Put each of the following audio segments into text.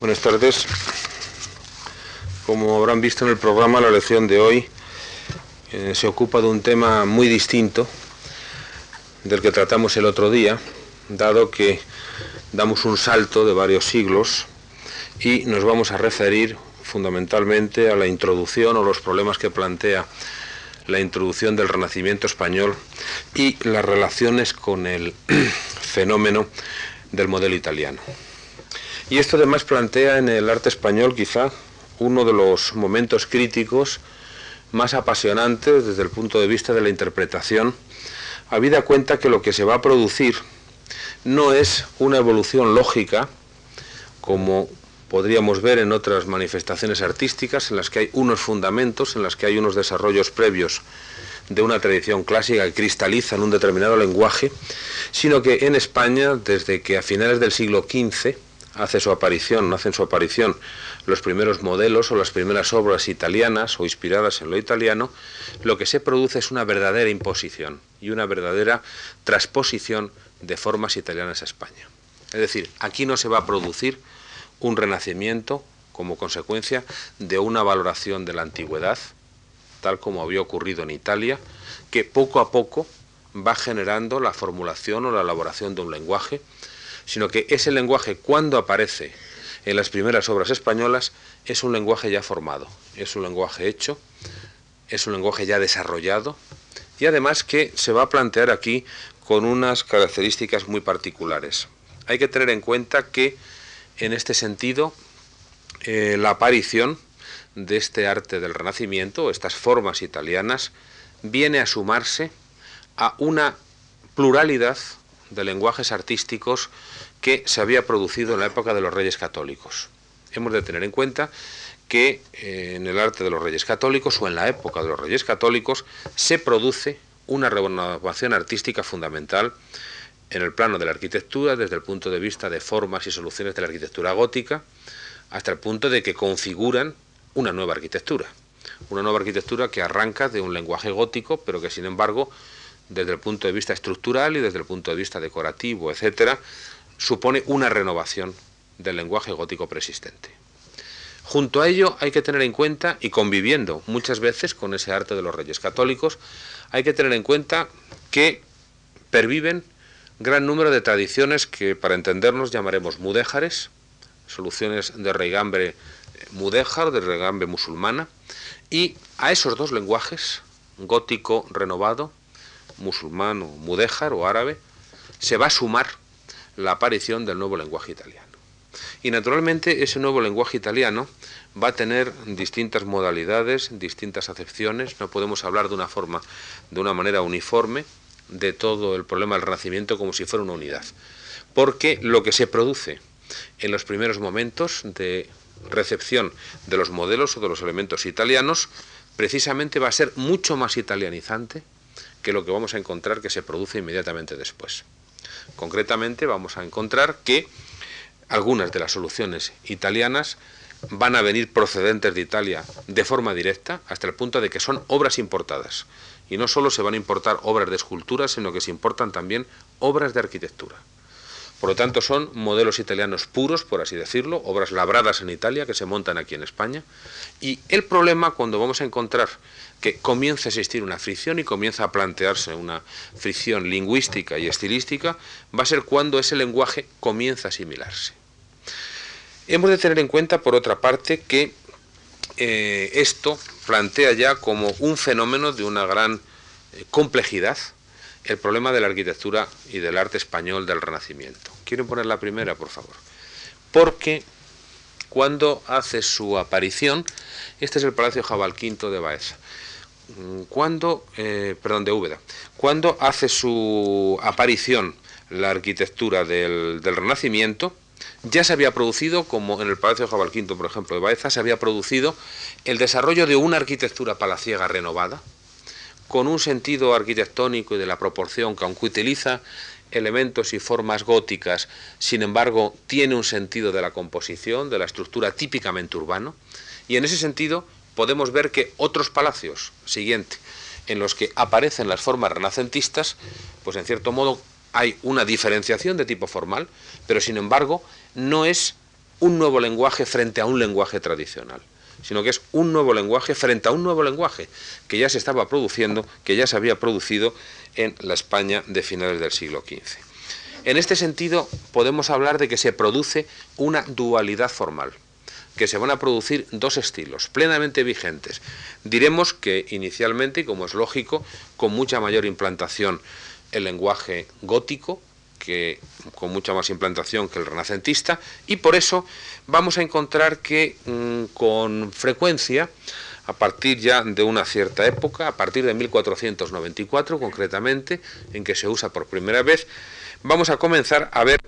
Buenas tardes. Como habrán visto en el programa, la lección de hoy eh, se ocupa de un tema muy distinto del que tratamos el otro día, dado que damos un salto de varios siglos y nos vamos a referir fundamentalmente a la introducción o los problemas que plantea la introducción del Renacimiento español y las relaciones con el fenómeno del modelo italiano. Y esto además plantea en el arte español quizá uno de los momentos críticos más apasionantes desde el punto de vista de la interpretación, habida cuenta que lo que se va a producir no es una evolución lógica, como podríamos ver en otras manifestaciones artísticas, en las que hay unos fundamentos, en las que hay unos desarrollos previos de una tradición clásica que cristaliza en un determinado lenguaje, sino que en España, desde que a finales del siglo XV, hace su aparición, hacen su aparición los primeros modelos o las primeras obras italianas o inspiradas en lo italiano, lo que se produce es una verdadera imposición y una verdadera transposición de formas italianas a España. Es decir, aquí no se va a producir un renacimiento como consecuencia de una valoración de la antigüedad, tal como había ocurrido en Italia, que poco a poco va generando la formulación o la elaboración de un lenguaje sino que ese lenguaje cuando aparece en las primeras obras españolas es un lenguaje ya formado, es un lenguaje hecho, es un lenguaje ya desarrollado y además que se va a plantear aquí con unas características muy particulares. Hay que tener en cuenta que en este sentido eh, la aparición de este arte del Renacimiento, estas formas italianas, viene a sumarse a una pluralidad de lenguajes artísticos que se había producido en la época de los reyes católicos. Hemos de tener en cuenta que eh, en el arte de los reyes católicos o en la época de los reyes católicos se produce una renovación artística fundamental en el plano de la arquitectura desde el punto de vista de formas y soluciones de la arquitectura gótica hasta el punto de que configuran una nueva arquitectura. Una nueva arquitectura que arranca de un lenguaje gótico, pero que sin embargo, desde el punto de vista estructural y desde el punto de vista decorativo, etcétera, supone una renovación del lenguaje gótico persistente. Junto a ello hay que tener en cuenta, y conviviendo muchas veces con ese arte de los reyes católicos, hay que tener en cuenta que perviven gran número de tradiciones que para entendernos llamaremos mudéjares, soluciones de reigambre mudéjar, de reigambre musulmana, y a esos dos lenguajes, gótico renovado, musulmán o mudéjar o árabe, se va a sumar la aparición del nuevo lenguaje italiano. Y naturalmente ese nuevo lenguaje italiano va a tener distintas modalidades, distintas acepciones, no podemos hablar de una forma, de una manera uniforme de todo el problema del Renacimiento como si fuera una unidad. Porque lo que se produce en los primeros momentos de recepción de los modelos o de los elementos italianos, precisamente va a ser mucho más italianizante que lo que vamos a encontrar que se produce inmediatamente después. Concretamente vamos a encontrar que algunas de las soluciones italianas van a venir procedentes de Italia de forma directa hasta el punto de que son obras importadas. Y no solo se van a importar obras de escultura, sino que se importan también obras de arquitectura. Por lo tanto, son modelos italianos puros, por así decirlo, obras labradas en Italia que se montan aquí en España. Y el problema cuando vamos a encontrar que comienza a existir una fricción y comienza a plantearse una fricción lingüística y estilística, va a ser cuando ese lenguaje comienza a asimilarse. Hemos de tener en cuenta, por otra parte, que eh, esto plantea ya como un fenómeno de una gran eh, complejidad el problema de la arquitectura y del arte español del Renacimiento. Quiero poner la primera, por favor. Porque cuando hace su aparición, este es el Palacio Jabalquinto de Baeza, Mm, cuando, eh, perdón, de Úbeda, cuando hace su aparición la arquitectura del, Renacimiento, ya se había producido, como en el Palacio de Jabalquinto, por ejemplo, de Baeza, se había producido el desarrollo de una arquitectura palaciega renovada, con un sentido arquitectónico y de la proporción que aunque utiliza elementos y formas góticas, sin embargo, tiene un sentido de la composición, de la estructura típicamente urbano, y en ese sentido podemos ver que otros palacios, siguiente, en los que aparecen las formas renacentistas, pues en cierto modo hay una diferenciación de tipo formal, pero sin embargo no es un nuevo lenguaje frente a un lenguaje tradicional, sino que es un nuevo lenguaje frente a un nuevo lenguaje que ya se estaba produciendo, que ya se había producido en la España de finales del siglo XV. En este sentido, podemos hablar de que se produce una dualidad formal, que se van a producir dos estilos plenamente vigentes. Diremos que inicialmente, y como es lógico, con mucha mayor implantación el lenguaje gótico, que con mucha más implantación que el renacentista, y por eso vamos a encontrar que mm, con frecuencia, a partir ya de una cierta época, a partir de 1494 concretamente, en que se usa por primera vez, vamos a comenzar a ver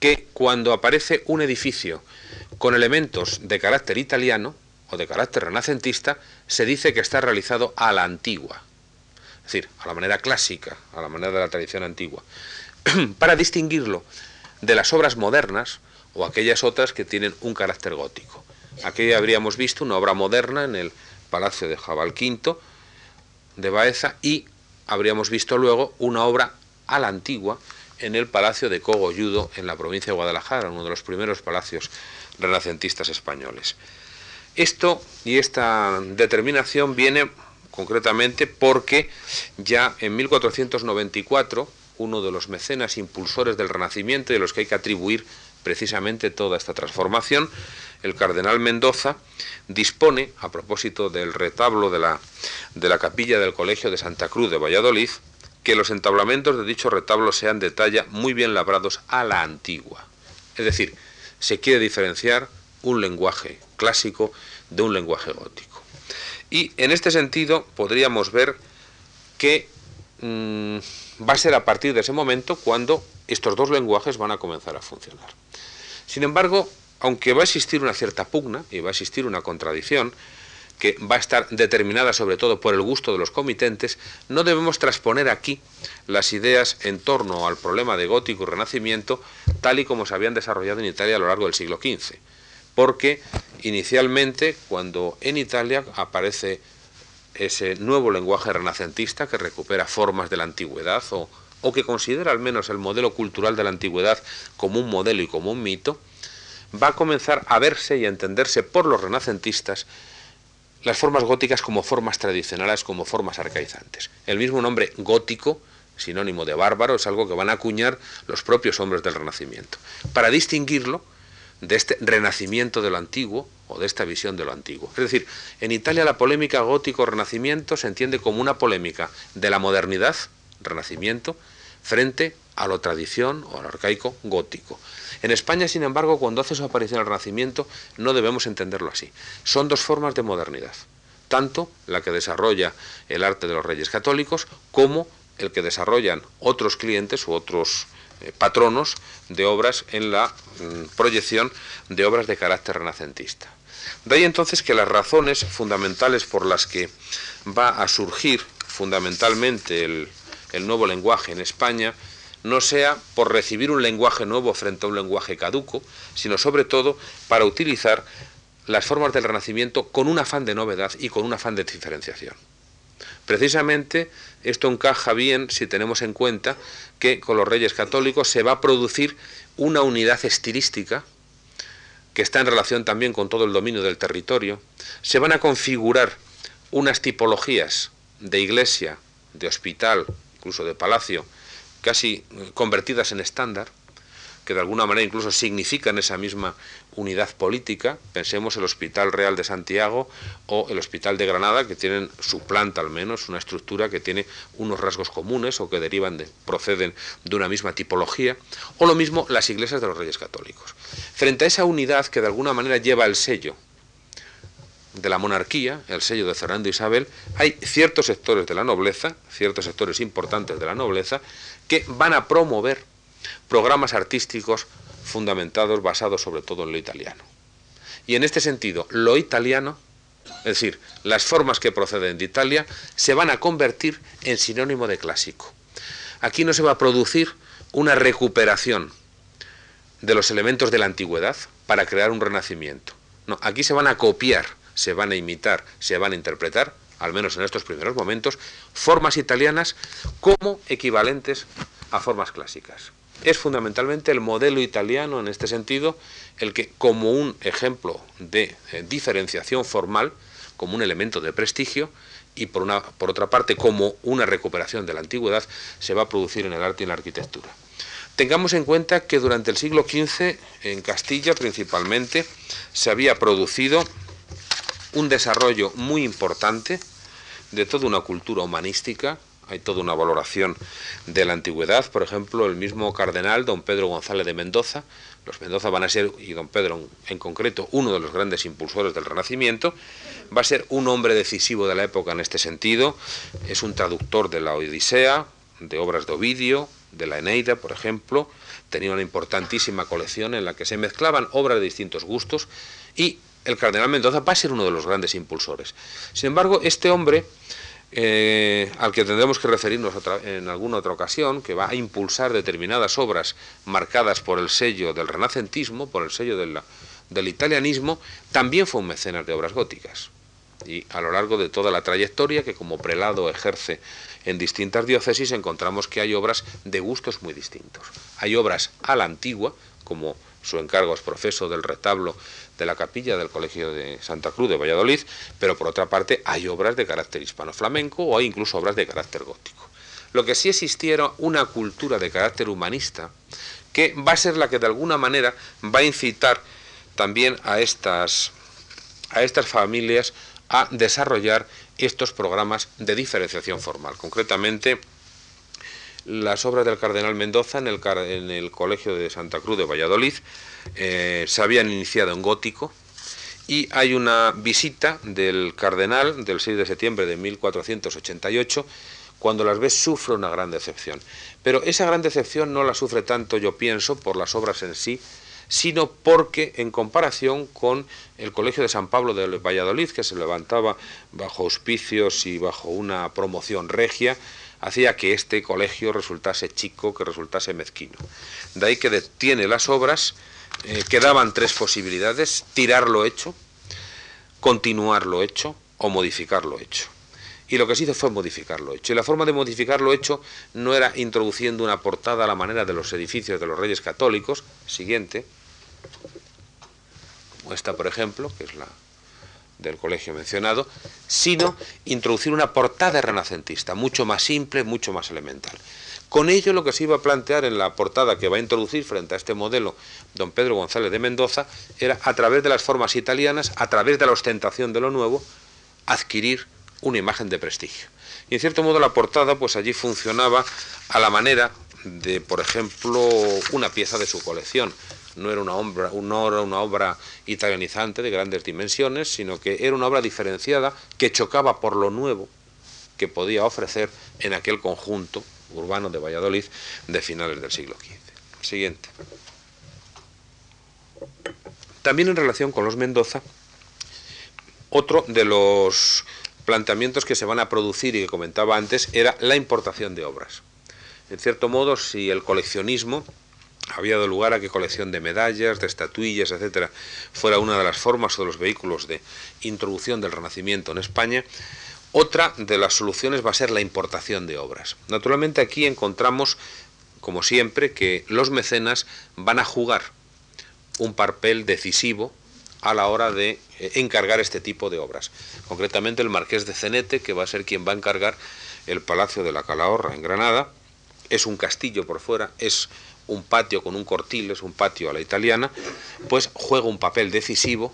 que cuando aparece un edificio con elementos de carácter italiano o de carácter renacentista, se dice que está realizado a la antigua, es decir, a la manera clásica, a la manera de la tradición antigua, para distinguirlo de las obras modernas o aquellas otras que tienen un carácter gótico. Aquí habríamos visto una obra moderna en el Palacio de Jabal V de Baeza y habríamos visto luego una obra a la antigua en el Palacio de Cogolludo en la provincia de Guadalajara, uno de los primeros palacios renacentistas españoles. Esto y esta determinación viene concretamente porque ya en 1494 uno de los mecenas impulsores del Renacimiento y de los que hay que atribuir precisamente toda esta transformación, el cardenal Mendoza dispone, a propósito del retablo de la, de la capilla del Colegio de Santa Cruz de Valladolid, que los entablamentos de dicho retablo sean de talla muy bien labrados a la antigua. Es decir, se quiere diferenciar un lenguaje clásico de un lenguaje gótico. Y en este sentido podríamos ver que mm, va a ser a partir de ese momento cuando estos dos lenguajes van a comenzar a funcionar. Sin embargo, aunque va a existir una cierta pugna y va a existir una contradicción, que va a estar determinada sobre todo por el gusto de los comitentes, no debemos transponer aquí las ideas en torno al problema de gótico y renacimiento tal y como se habían desarrollado en Italia a lo largo del siglo XV. Porque inicialmente, cuando en Italia aparece ese nuevo lenguaje renacentista que recupera formas de la antigüedad o, o que considera al menos el modelo cultural de la antigüedad como un modelo y como un mito, va a comenzar a verse y a entenderse por los renacentistas las formas góticas como formas tradicionales, como formas arcaizantes. El mismo nombre gótico, sinónimo de bárbaro, es algo que van a acuñar los propios hombres del Renacimiento, para distinguirlo de este renacimiento de lo antiguo o de esta visión de lo antiguo. Es decir, en Italia la polémica gótico-renacimiento se entiende como una polémica de la modernidad, renacimiento, frente a lo tradición o al arcaico gótico. En España, sin embargo, cuando hace su aparición el Renacimiento, no debemos entenderlo así. Son dos formas de modernidad, tanto la que desarrolla el arte de los reyes católicos como el que desarrollan otros clientes u otros eh, patronos de obras en la mm, proyección de obras de carácter renacentista. De ahí entonces que las razones fundamentales por las que va a surgir fundamentalmente el nuevo lenguaje en España no sea por recibir un lenguaje nuevo frente a un lenguaje caduco, sino sobre todo para utilizar las formas del Renacimiento con un afán de novedad y con un afán de diferenciación. Precisamente esto encaja bien si tenemos en cuenta que con los reyes católicos se va a producir una unidad estilística que está en relación también con todo el dominio del territorio, se van a configurar unas tipologías de iglesia, de hospital, incluso de palacio, casi convertidas en estándar, que de alguna manera incluso significan esa misma unidad política. Pensemos el Hospital Real de Santiago o el Hospital de Granada, que tienen su planta al menos, una estructura que tiene unos rasgos comunes o que derivan de, proceden de una misma tipología, o lo mismo las iglesias de los Reyes Católicos. Frente a esa unidad que de alguna manera lleva el sello de la monarquía, el sello de Fernando Isabel, hay ciertos sectores de la nobleza, ciertos sectores importantes de la nobleza, que van a promover programas artísticos fundamentados, basados sobre todo en lo italiano. Y en este sentido, lo italiano, es decir, las formas que proceden de Italia, se van a convertir en sinónimo de clásico. Aquí no se va a producir una recuperación de los elementos de la antigüedad para crear un renacimiento. No, aquí se van a copiar, se van a imitar, se van a interpretar al menos en estos primeros momentos, formas italianas como equivalentes a formas clásicas. es fundamentalmente el modelo italiano en este sentido, el que como un ejemplo de eh, diferenciación formal, como un elemento de prestigio, y por, una, por otra parte como una recuperación de la antigüedad, se va a producir en el arte y en la arquitectura. Tengamos en cuenta que durante el siglo XV, en Castilla principalmente, se había producido un desarrollo muy importante de toda una cultura humanística, hay toda una valoración de la antigüedad, por ejemplo, el mismo cardenal don Pedro González de Mendoza, los Mendoza van a ser, y don Pedro en concreto, uno de los grandes impulsores del Renacimiento, va a ser un hombre decisivo de la época en este sentido, es un traductor de la Odisea, de obras de Ovidio, de la Eneida, por ejemplo, tenía una importantísima colección en la que se mezclaban obras de distintos gustos y el cardenal Mendoza va a ser uno de los grandes impulsores. Sin embargo, este hombre, eh, al que tendremos que referirnos en alguna otra ocasión, que va a impulsar determinadas obras marcadas por el sello del renacentismo, por el sello del italianismo, también fue un mecenas de obras góticas. Y a lo largo de toda la trayectoria que como prelado ejerce en distintas diócesis, encontramos que hay obras de gustos muy distintos. Hay obras a la antigua, como su encargo es profeso del retablo de la capilla del Colegio de Santa Cruz de Valladolid, pero por otra parte hay obras de carácter hispano-flamenco o hay incluso obras de carácter gótico. Lo que sí existiera una cultura de carácter humanista que va a ser la que de alguna manera va a incitar también a estas, a estas familias a desarrollar estos programas de diferenciación formal. Concretamente, las obras del cardenal Mendoza en el, Colegio de Santa Cruz de Valladolid eh, se habían iniciado en gótico y hay una visita del cardenal del 6 de septiembre de 1488 cuando las ves sufre una gran decepción. Pero esa gran decepción no la sufre tanto, yo pienso, por las obras en sí, sino porque en comparación con el Colegio de San Pablo de Valladolid, que se levantaba bajo auspicios y bajo una promoción regia, hacía que este colegio resultase chico, que resultase mezquino. De ahí que detiene las obras, eh, quedaban tres posibilidades, tirar lo hecho, continuar lo hecho o modificar lo hecho. Y lo que se hizo fue modificar lo hecho. Y la forma de modificar lo hecho no era introduciendo una portada a la manera de los edificios de los reyes católicos, siguiente, esta por ejemplo, que es la del colegio mencionado, sino introducir una portada renacentista, mucho más simple, mucho más elemental. Con ello lo que se iba a plantear en la portada que va a introducir frente a este modelo don Pedro González de Mendoza era a través de las formas italianas, a través de la ostentación de lo nuevo, adquirir una imagen de prestigio. Y en cierto modo la portada pues allí funcionaba a la manera de, por ejemplo, una pieza de su colección no era una obra, una obra italianizante de grandes dimensiones, sino que era una obra diferenciada que chocaba por lo nuevo que podía ofrecer en aquel conjunto urbano de Valladolid de finales del siglo XV. Siguiente. También en relación con los Mendoza, otro de los planteamientos que se van a producir y que comentaba antes era la importación de obras. En cierto modo, si el coleccionismo había dado lugar a que colección de medallas, de estatuillas, etcétera, fuera una de las formas o de los vehículos de introducción del Renacimiento en España. Otra de las soluciones va a ser la importación de obras. Naturalmente aquí encontramos, como siempre, que los mecenas van a jugar un papel decisivo a la hora de eh, encargar este tipo de obras. Concretamente el marqués de Cenete, que va a ser quien va a encargar el Palacio de la Calahorra en Granada, es un castillo por fuera, es un patio con un cortil, es un patio a la italiana, pues juega un papel decisivo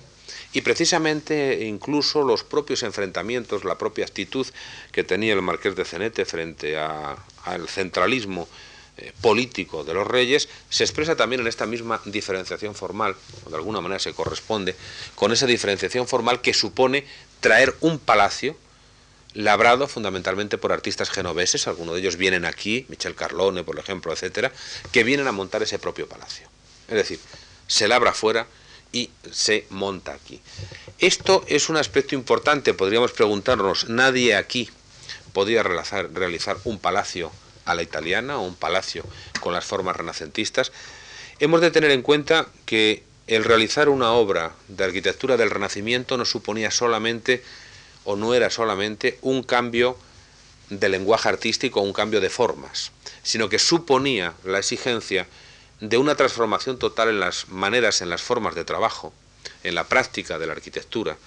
y precisamente incluso los propios enfrentamientos, la propia actitud que tenía el marqués de Cenete frente al centralismo eh, político de los reyes, se expresa también en esta misma diferenciación formal, o de alguna manera se corresponde con esa diferenciación formal que supone traer un palacio, labrado fundamentalmente por artistas genoveses, algunos de ellos vienen aquí, Michel Carlone, por ejemplo, etcétera, que vienen a montar ese propio palacio. Es decir, se labra fuera y se monta aquí. Esto es un aspecto importante, podríamos preguntarnos, nadie aquí podría realizar, realizar un palacio a la italiana o un palacio con las formas renacentistas. Hemos de tener en cuenta que el realizar una obra de arquitectura del Renacimiento no suponía solamente o no era solamente un cambio de lenguaje artístico un cambio de formas, sino que suponía la exigencia de una transformación total en las maneras, en las formas de trabajo, en la práctica de la arquitectura,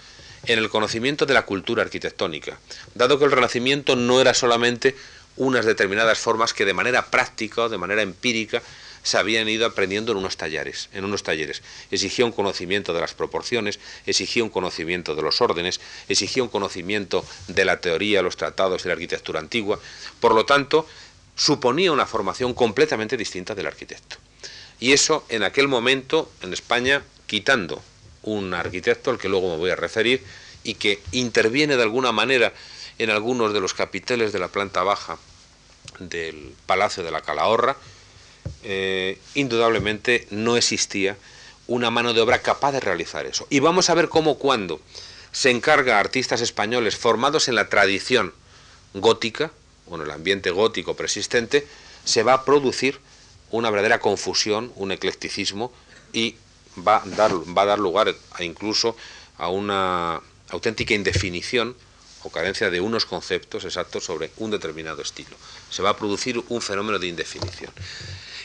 en el conocimiento de la cultura arquitectónica, dado que el Renacimiento no era solamente unas determinadas formas que de manera práctica o de manera empírica se habían ido aprendiendo en unos talleres, en unos talleres. Exigía un conocimiento de las proporciones, exigía un conocimiento de los órdenes, exigía un conocimiento de la teoría, los tratados y la arquitectura antigua. Por lo tanto, suponía una formación completamente distinta del arquitecto. Y eso en aquel momento en España, quitando un arquitecto al que luego me voy a referir y que interviene de alguna manera en algunos de los capiteles de la planta baja del Palacio de la Calahorra, eh, indudablemente no existía una mano de obra capaz de realizar eso. Y vamos a ver cómo cuando se encarga a artistas españoles formados en la tradición gótica, o en el ambiente gótico persistente, se va a producir una verdadera confusión, un eclecticismo y va a dar, va a dar lugar a incluso a una auténtica indefinición o carencia de unos conceptos exactos sobre un determinado estilo. Se va a producir un fenómeno de indefinición.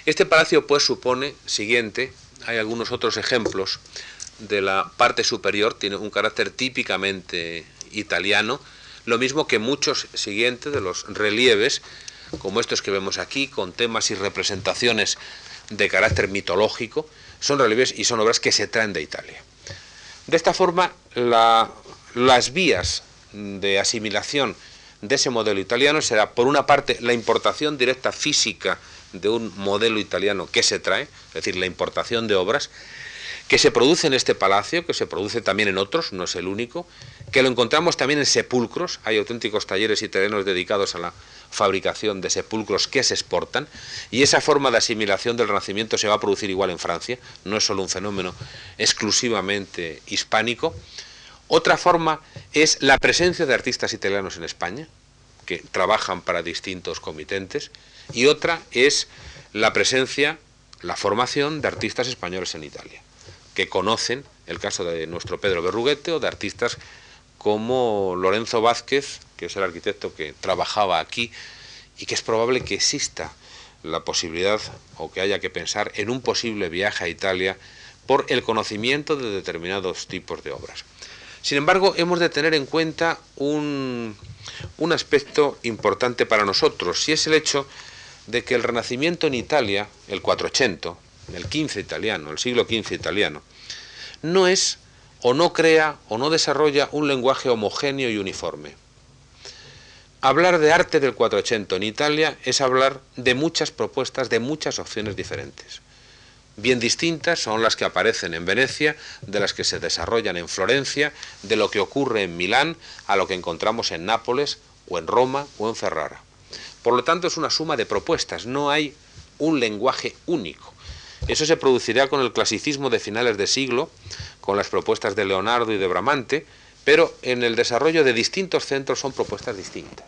Este palacio pues supone, siguiente, hay algunos otros ejemplos de la parte superior, tiene un carácter típicamente italiano, lo mismo que muchos siguientes de los relieves, como estos que vemos aquí, con temas y representaciones de carácter mitológico, son relieves y son obras que se traen de Italia. De esta forma, las vías de asimilación de ese modelo italiano será, por una parte, la importación directa física de un modelo italiano que se trae, es decir, la importación de obras, que se produce en este palacio, que se produce también en otros, no es el único, que lo encontramos también en sepulcros, hay auténticos talleres y terrenos dedicados a la fabricación de sepulcros que se exportan, y esa forma de asimilación del Renacimiento se va a producir igual en Francia, no es solo un fenómeno exclusivamente hispánico. Otra forma es la presencia de artistas italianos en España, que trabajan para distintos comitentes, y otra es la presencia, la formación de artistas españoles en Italia, que conocen el caso de nuestro Pedro Berruguete o de artistas como Lorenzo Vázquez, que es el arquitecto que trabajaba aquí y que es probable que exista la posibilidad o que haya que pensar en un posible viaje a Italia por el conocimiento de determinados tipos de obras. Sin embargo, hemos de tener en cuenta un, un aspecto importante para nosotros, y es el hecho de que el Renacimiento en Italia, el 480, el 15 italiano, el siglo XV italiano, no es o no crea o no desarrolla un lenguaje homogéneo y uniforme. Hablar de arte del 480 en Italia es hablar de muchas propuestas, de muchas opciones diferentes. Bien distintas son las que aparecen en Venecia, de las que se desarrollan en Florencia, de lo que ocurre en Milán, a lo que encontramos en Nápoles o en Roma o en Ferrara. Por lo tanto, es una suma de propuestas, no hay un lenguaje único. Eso se producirá con el clasicismo de finales de siglo, con las propuestas de Leonardo y de Bramante, pero en el desarrollo de distintos centros son propuestas distintas.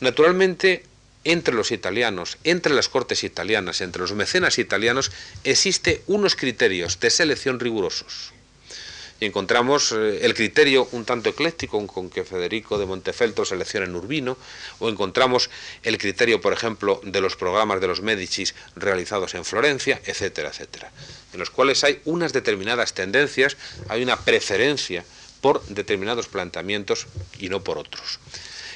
Naturalmente, entre los italianos, entre las cortes italianas, entre los mecenas italianos, existe unos criterios de selección rigurosos y encontramos eh, el criterio un tanto ecléctico con que Federico de Montefeltro selecciona en Urbino, o encontramos el criterio, por ejemplo, de los programas de los Médicis realizados en Florencia, etcétera, etcétera, en los cuales hay unas determinadas tendencias, hay una preferencia por determinados planteamientos y no por otros.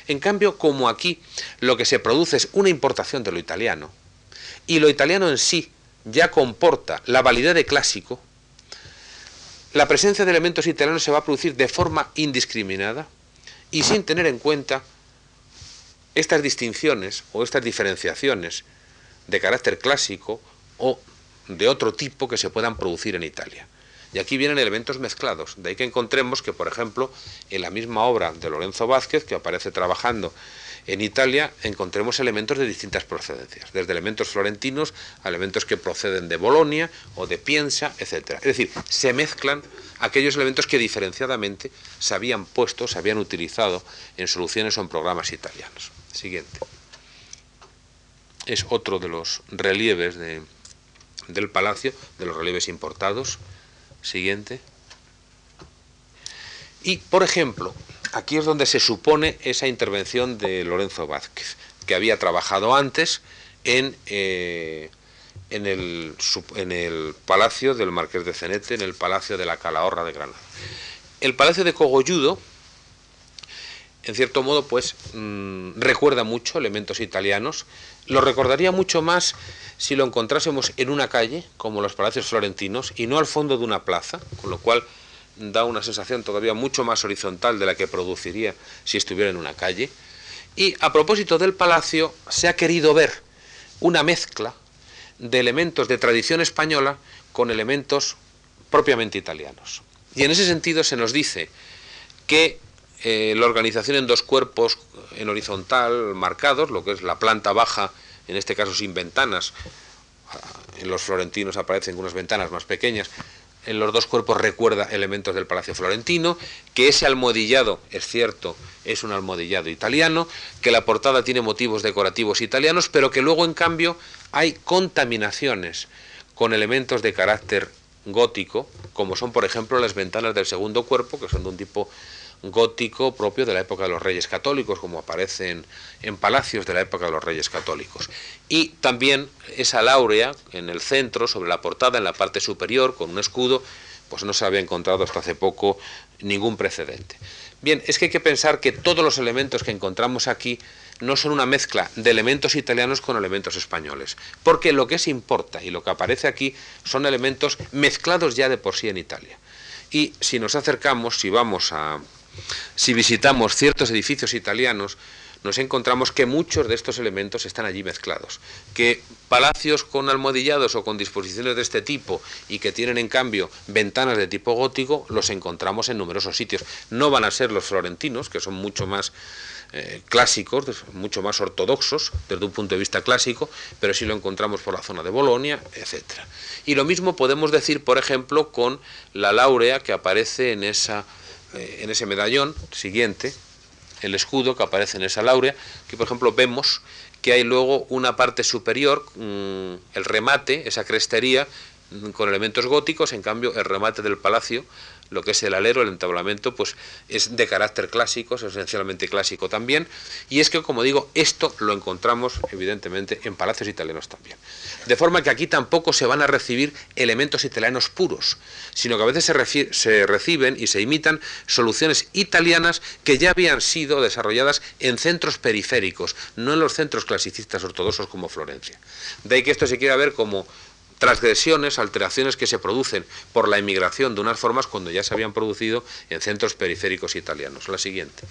En cambio, como aquí lo que se produce es una importación de lo italiano, y lo italiano en sí ya comporta la validez de clásico, la presencia de elementos italianos se va a producir de forma indiscriminada y sin tener en cuenta estas distinciones o estas diferenciaciones de carácter clásico o de otro tipo que se puedan producir en Italia. Y aquí vienen elementos mezclados, de ahí que encontremos que, por ejemplo, en la misma obra de Lorenzo Vázquez, que aparece trabajando en Italia encontremos elementos de distintas procedencias, desde elementos florentinos a elementos que proceden de Bolonia o de Piensa, etc. Es decir, se mezclan aquellos elementos que diferenciadamente se habían puesto, se habían utilizado en soluciones o en programas italianos. Siguiente. Es otro de los relieves del palacio, de los relieves importados. Siguiente. Y, por ejemplo, aquí es donde se supone esa intervención de Lorenzo Vázquez, que había trabajado antes en, eh, en, el, en el palacio del Marqués de Cenete, en el palacio de la Calahorra de Granada. El palacio de Cogolludo, en cierto modo, pues mm, recuerda mucho elementos italianos. Lo recordaría mucho más si lo encontrásemos en una calle, como los palacios florentinos, y no al fondo de una plaza, con lo cual da una sensación todavía mucho más horizontal de la que produciría si estuviera en una calle. Y a propósito del palacio, se ha querido ver una mezcla de elementos de tradición española con elementos propiamente italianos. Y en ese sentido se nos dice que eh, la organización en dos cuerpos en horizontal marcados, lo que es la planta baja, en este caso sin ventanas, en los florentinos aparecen unas ventanas más pequeñas, en los dos cuerpos recuerda elementos del Palacio Florentino, que ese almohadillado, es cierto, es un almohadillado italiano, que la portada tiene motivos decorativos italianos, pero que luego en cambio hay contaminaciones con elementos de carácter gótico, como son por ejemplo las ventanas del segundo cuerpo, que son de un tipo gótico propio de la época de los reyes católicos, como aparecen en palacios de la época de los reyes católicos. Y también esa láurea en el centro, sobre la portada, en la parte superior, con un escudo, pues no se había encontrado hasta hace poco ningún precedente. Bien, es que hay que pensar que todos los elementos que encontramos aquí no son una mezcla de elementos italianos con elementos españoles, porque lo que se importa y lo que aparece aquí son elementos mezclados ya de por sí en Italia. Y si nos acercamos, si vamos a, si visitamos ciertos edificios italianos, nos encontramos que muchos de estos elementos están allí mezclados, que palacios con almohadillados o con disposiciones de este tipo y que tienen en cambio ventanas de tipo gótico, los encontramos en numerosos sitios. No van a ser los florentinos, que son mucho más eh, clásicos, mucho más ortodoxos desde un punto de vista clásico, pero sí lo encontramos por la zona de Bolonia, etc. Y lo mismo podemos decir, por ejemplo, con la laurea que aparece en esa eh, en ese medallón siguiente, el escudo que aparece en esa laurea, que por ejemplo vemos que hay luego una parte superior, mm, el remate, esa crestería, mm, con elementos góticos, en cambio el remate del palacio lo que es el alero, el entablamento, pues es de carácter clásico, es esencialmente clásico también, y es que, como digo, esto lo encontramos evidentemente en palacios italianos también. De forma que aquí tampoco se van a recibir elementos italianos puros, sino que a veces se, se reciben y se imitan soluciones italianas que ya habían sido desarrolladas en centros periféricos, no en los centros clasicistas ortodoxos como Florencia. De ahí que esto se quiera ver como transgresiones, alteraciones que se producen por la emigración de unas formas cuando ya se habían producido en centros periféricos italianos. La siguiente.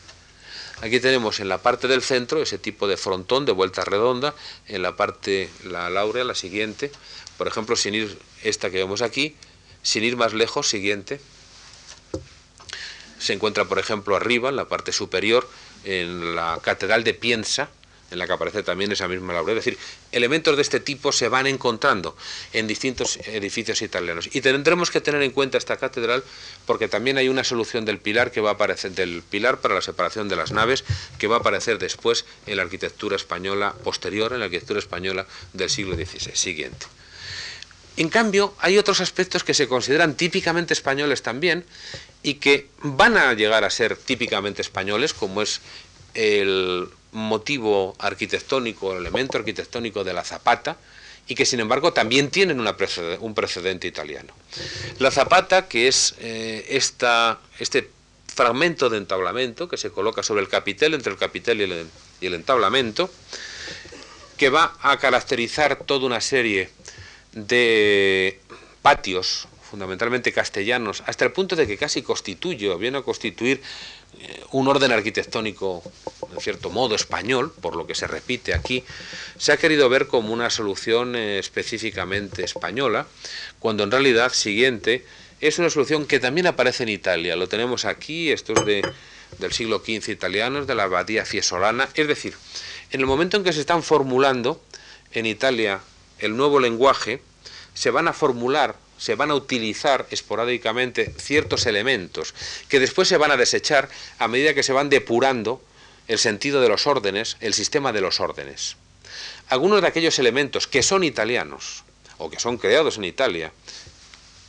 Aquí tenemos en la parte del centro ese tipo de frontón de vuelta redonda, en la parte, la laurea, la siguiente, por ejemplo, sin ir, esta que vemos aquí, sin ir más lejos, siguiente, se encuentra, por ejemplo, arriba, en la parte superior, en la Catedral de Piensa, en la que aparece también esa misma laurea. Es decir, elementos de este tipo se van encontrando en distintos edificios italianos. Y tendremos que tener en cuenta esta catedral porque también hay una solución del pilar que va a aparecer, del pilar para la separación de las naves, que va a aparecer después en la arquitectura española posterior, en la arquitectura española del siglo XVI siguiente. En cambio, hay otros aspectos que se consideran típicamente españoles también y que van a llegar a ser típicamente españoles, como es el motivo arquitectónico, el elemento arquitectónico de la zapata, y que sin embargo también tienen un precedente italiano. La zapata, que es eh, este fragmento de entablamento que se coloca sobre el capitel, entre el capitel y el, y el entablamento, que va a caracterizar toda una serie de patios fundamentalmente castellanos, hasta el punto de que casi constituye o viene a constituir un orden arquitectónico, en cierto modo, español, por lo que se repite aquí, se ha querido ver como una solución eh, específicamente española, cuando en realidad siguiente es una solución que también aparece en Italia. Lo tenemos aquí, esto es de, del siglo XV italiano, de la abadía fiesolana. Es decir, en el momento en que se están formulando en Italia el nuevo lenguaje, se van a formular se van a utilizar esporádicamente ciertos elementos que después se van a desechar a medida que se van depurando el sentido de los órdenes, el sistema de los órdenes. Algunos de aquellos elementos que son italianos o que son creados en Italia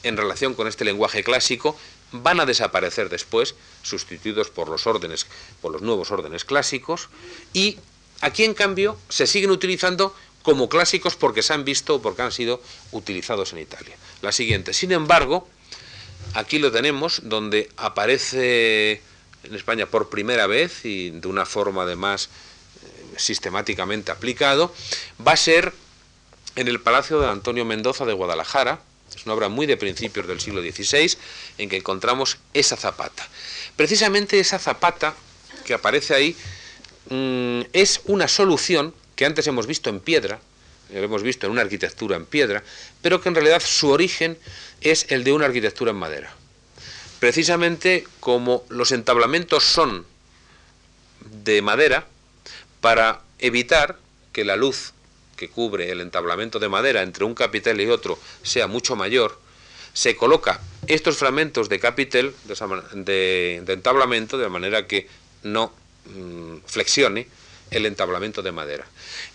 en relación con este lenguaje clásico van a desaparecer después, sustituidos por los órdenes, por los nuevos órdenes clásicos, y aquí en cambio se siguen utilizando como clásicos porque se han visto o porque han sido utilizados en Italia. La siguiente. Sin embargo, aquí lo tenemos donde aparece en España por primera vez y de una forma además eh, sistemáticamente aplicado, va a ser en el Palacio de Antonio Mendoza de Guadalajara, es una obra muy de principios del siglo XVI, en que encontramos esa zapata. Precisamente esa zapata que aparece ahí mm, es una solución que antes hemos visto en piedra, lo hemos visto en una arquitectura en piedra, pero que en realidad su origen es el de una arquitectura en madera. Precisamente como los entablamentos son de madera, para evitar que la luz que cubre el entablamento de madera entre un capitel y otro sea mucho mayor, se coloca estos fragmentos de capitel, de, entablamento, de manera que no mm, flexione el entablamento de madera.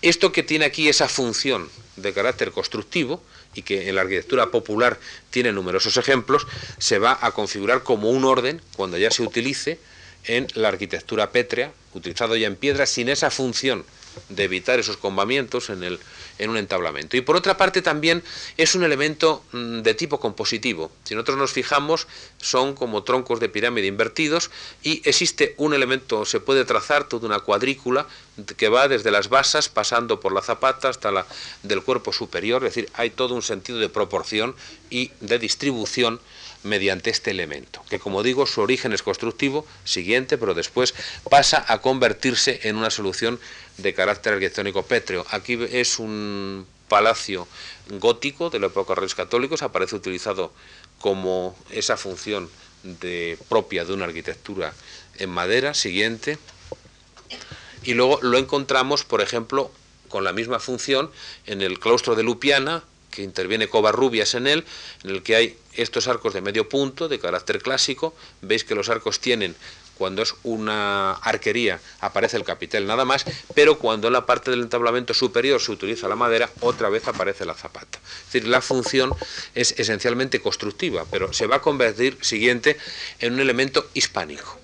Esto que tiene aquí esa función de carácter constructivo y que en la arquitectura popular tiene numerosos ejemplos, se va a configurar como un orden cuando ya se utilice en la arquitectura pétrea, utilizado ya en piedra, sin esa función de evitar esos combamientos en, el, en un entablamento. Y por otra parte también es un elemento mm, de tipo compositivo. Si nosotros nos fijamos, son como troncos de pirámide invertidos y existe un elemento, se puede trazar toda una cuadrícula que va desde las basas pasando por la zapata hasta la del cuerpo superior, es decir, hay todo un sentido de proporción y de distribución mediante este elemento, que como digo su origen es constructivo, siguiente, pero después pasa a convertirse en una solución de carácter arquitectónico pétreo. Aquí es un palacio gótico de la época de los Reyes Católicos, aparece utilizado como esa función propia de una arquitectura en madera, siguiente, y luego lo encontramos, por ejemplo, con la misma función en el claustro de Lupiana, que interviene Covarrubias en él, en el que hay estos arcos de medio punto de carácter clásico. Veis que los arcos tienen, cuando es una arquería, aparece el capitel nada más, pero cuando en la parte del entablamento superior se utiliza la madera, otra vez aparece la zapata. Es decir, la función es esencialmente constructiva, pero se va a convertir, siguiente, en un elemento hispánico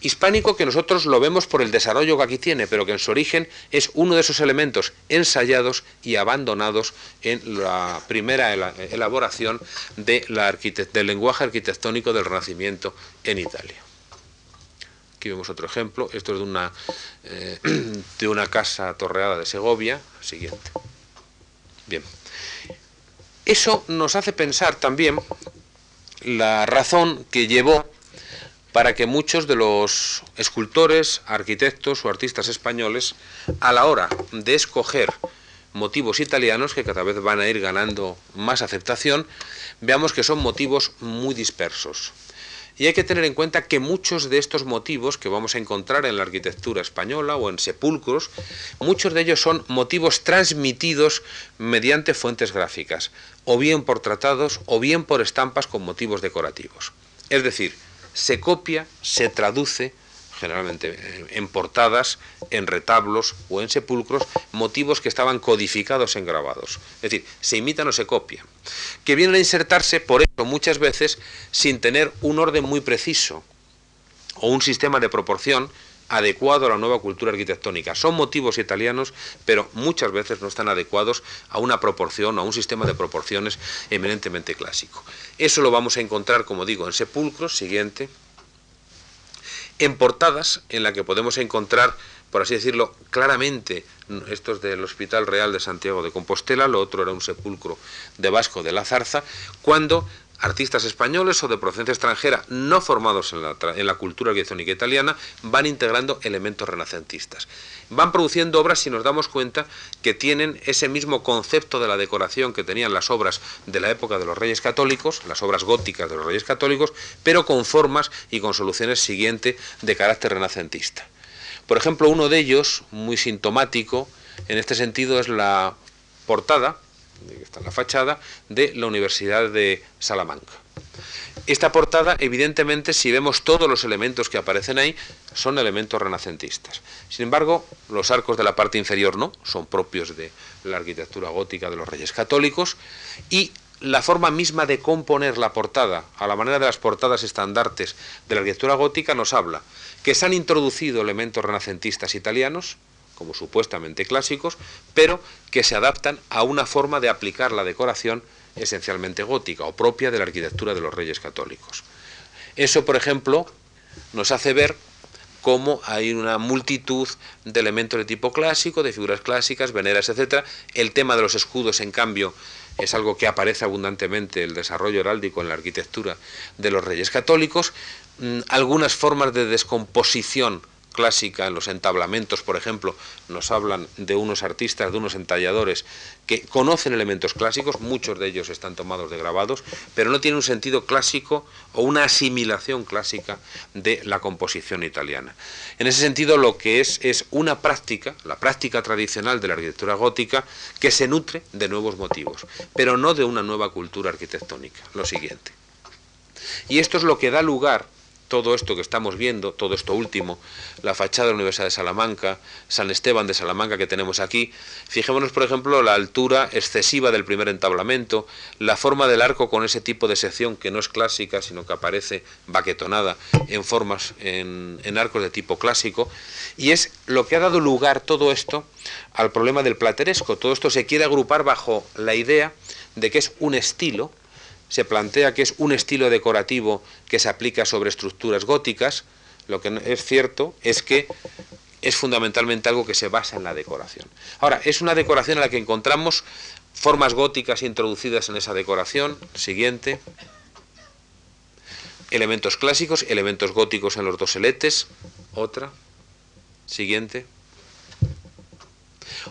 hispánico que nosotros lo vemos por el desarrollo que aquí tiene, pero que en su origen es uno de esos elementos ensayados y abandonados en la primera elaboración de la del lenguaje arquitectónico del Renacimiento en Italia. Aquí vemos otro ejemplo, esto es de una, eh, de una casa torreada de Segovia, siguiente. Bien. Eso nos hace pensar también la razón que llevó para que muchos de los escultores, arquitectos o artistas españoles, a la hora de escoger motivos italianos, que cada vez van a ir ganando más aceptación, veamos que son motivos muy dispersos. Y hay que tener en cuenta que muchos de estos motivos que vamos a encontrar en la arquitectura española o en sepulcros, muchos de ellos son motivos transmitidos mediante fuentes gráficas, o bien por tratados o bien por estampas con motivos decorativos. Es decir, se copia, se traduce, generalmente en portadas, en retablos o en sepulcros, motivos que estaban codificados en grabados. Es decir, se imitan o se copian, que vienen a insertarse, por eso, muchas veces, sin tener un orden muy preciso o un sistema de proporción adecuado a la nueva cultura arquitectónica. Son motivos italianos, pero muchas veces no están adecuados a una proporción, a un sistema de proporciones eminentemente clásico. Eso lo vamos a encontrar, como digo, en sepulcros, siguiente, en portadas, en la que podemos encontrar, por así decirlo, claramente, esto es del Hospital Real de Santiago de Compostela, lo otro era un sepulcro de Vasco de la Zarza, cuando artistas españoles o de procedencia extranjera no formados en la, la, cultura arquitectónica italiana van integrando elementos renacentistas. Van produciendo obras, si nos damos cuenta, que tienen ese mismo concepto de la decoración que tenían las obras de la época de los reyes católicos, las obras góticas de los reyes católicos, pero con formas y con soluciones siguientes de carácter renacentista. Por ejemplo, uno de ellos, muy sintomático, en este sentido es la portada, está en la fachada, de la Universidad de Salamanca. Esta portada, evidentemente, si vemos todos los elementos que aparecen ahí, son elementos renacentistas. Sin embargo, los arcos de la parte inferior no, son propios de la arquitectura gótica de los reyes católicos, y la forma misma de componer la portada, a la manera de las portadas estandartes de la arquitectura gótica, nos habla que se han introducido elementos renacentistas italianos, como supuestamente clásicos, pero que se adaptan a una forma de aplicar la decoración esencialmente gótica o propia de la arquitectura de los reyes católicos. Eso, por ejemplo, nos hace ver cómo hay una multitud de elementos de tipo clásico, de figuras clásicas, veneras, etc. El tema de los escudos, en cambio, es algo que aparece abundantemente el desarrollo heráldico en la arquitectura de los reyes católicos, mm, algunas formas de descomposición clásica, en los entablamentos, por ejemplo, nos hablan de unos artistas, de unos entalladores que conocen elementos clásicos, muchos de ellos están tomados de grabados, pero no tienen un sentido clásico o una asimilación clásica de la composición italiana. En ese sentido, lo que es es una práctica, la práctica tradicional de la arquitectura gótica, que se nutre de nuevos motivos, pero no de una nueva cultura arquitectónica. Lo siguiente. Y esto es lo que da lugar todo esto que estamos viendo, todo esto último, la fachada de la Universidad de Salamanca, San Esteban de Salamanca que tenemos aquí, fijémonos por ejemplo la altura excesiva del primer entablamento, la forma del arco con ese tipo de sección que no es clásica, sino que aparece baquetonada en formas, en, en arcos de tipo clásico, y es lo que ha dado lugar todo esto al problema del plateresco. Todo esto se quiere agrupar bajo la idea de que es un estilo, se plantea que es un estilo decorativo que se aplica sobre estructuras góticas, lo que es cierto es que es fundamentalmente algo que se basa en la decoración. Ahora, es una decoración en la que encontramos formas góticas introducidas en esa decoración. Siguiente. Elementos clásicos, elementos góticos en los doseletes. Otra. Siguiente.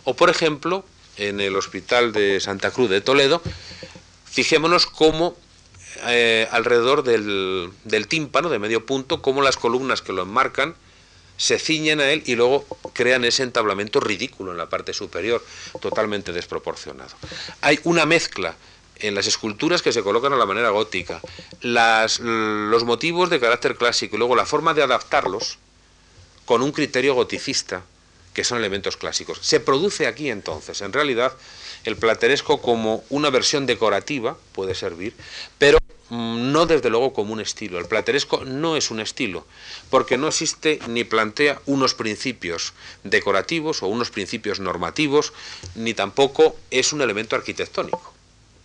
O por ejemplo, en el Hospital de Santa Cruz de Toledo, Fijémonos cómo eh, alrededor del, tímpano de medio punto, cómo las columnas que lo enmarcan se ciñen a él y luego crean ese entablamento ridículo en la parte superior, totalmente desproporcionado. Hay una mezcla en las esculturas que se colocan a la manera gótica, los motivos de carácter clásico y luego la forma de adaptarlos con un criterio goticista, que son elementos clásicos. Se produce aquí entonces, en realidad, el plateresco como una versión decorativa puede servir, pero mm, no desde luego como un estilo. El plateresco no es un estilo, porque no existe ni plantea unos principios decorativos o unos principios normativos, ni tampoco es un elemento arquitectónico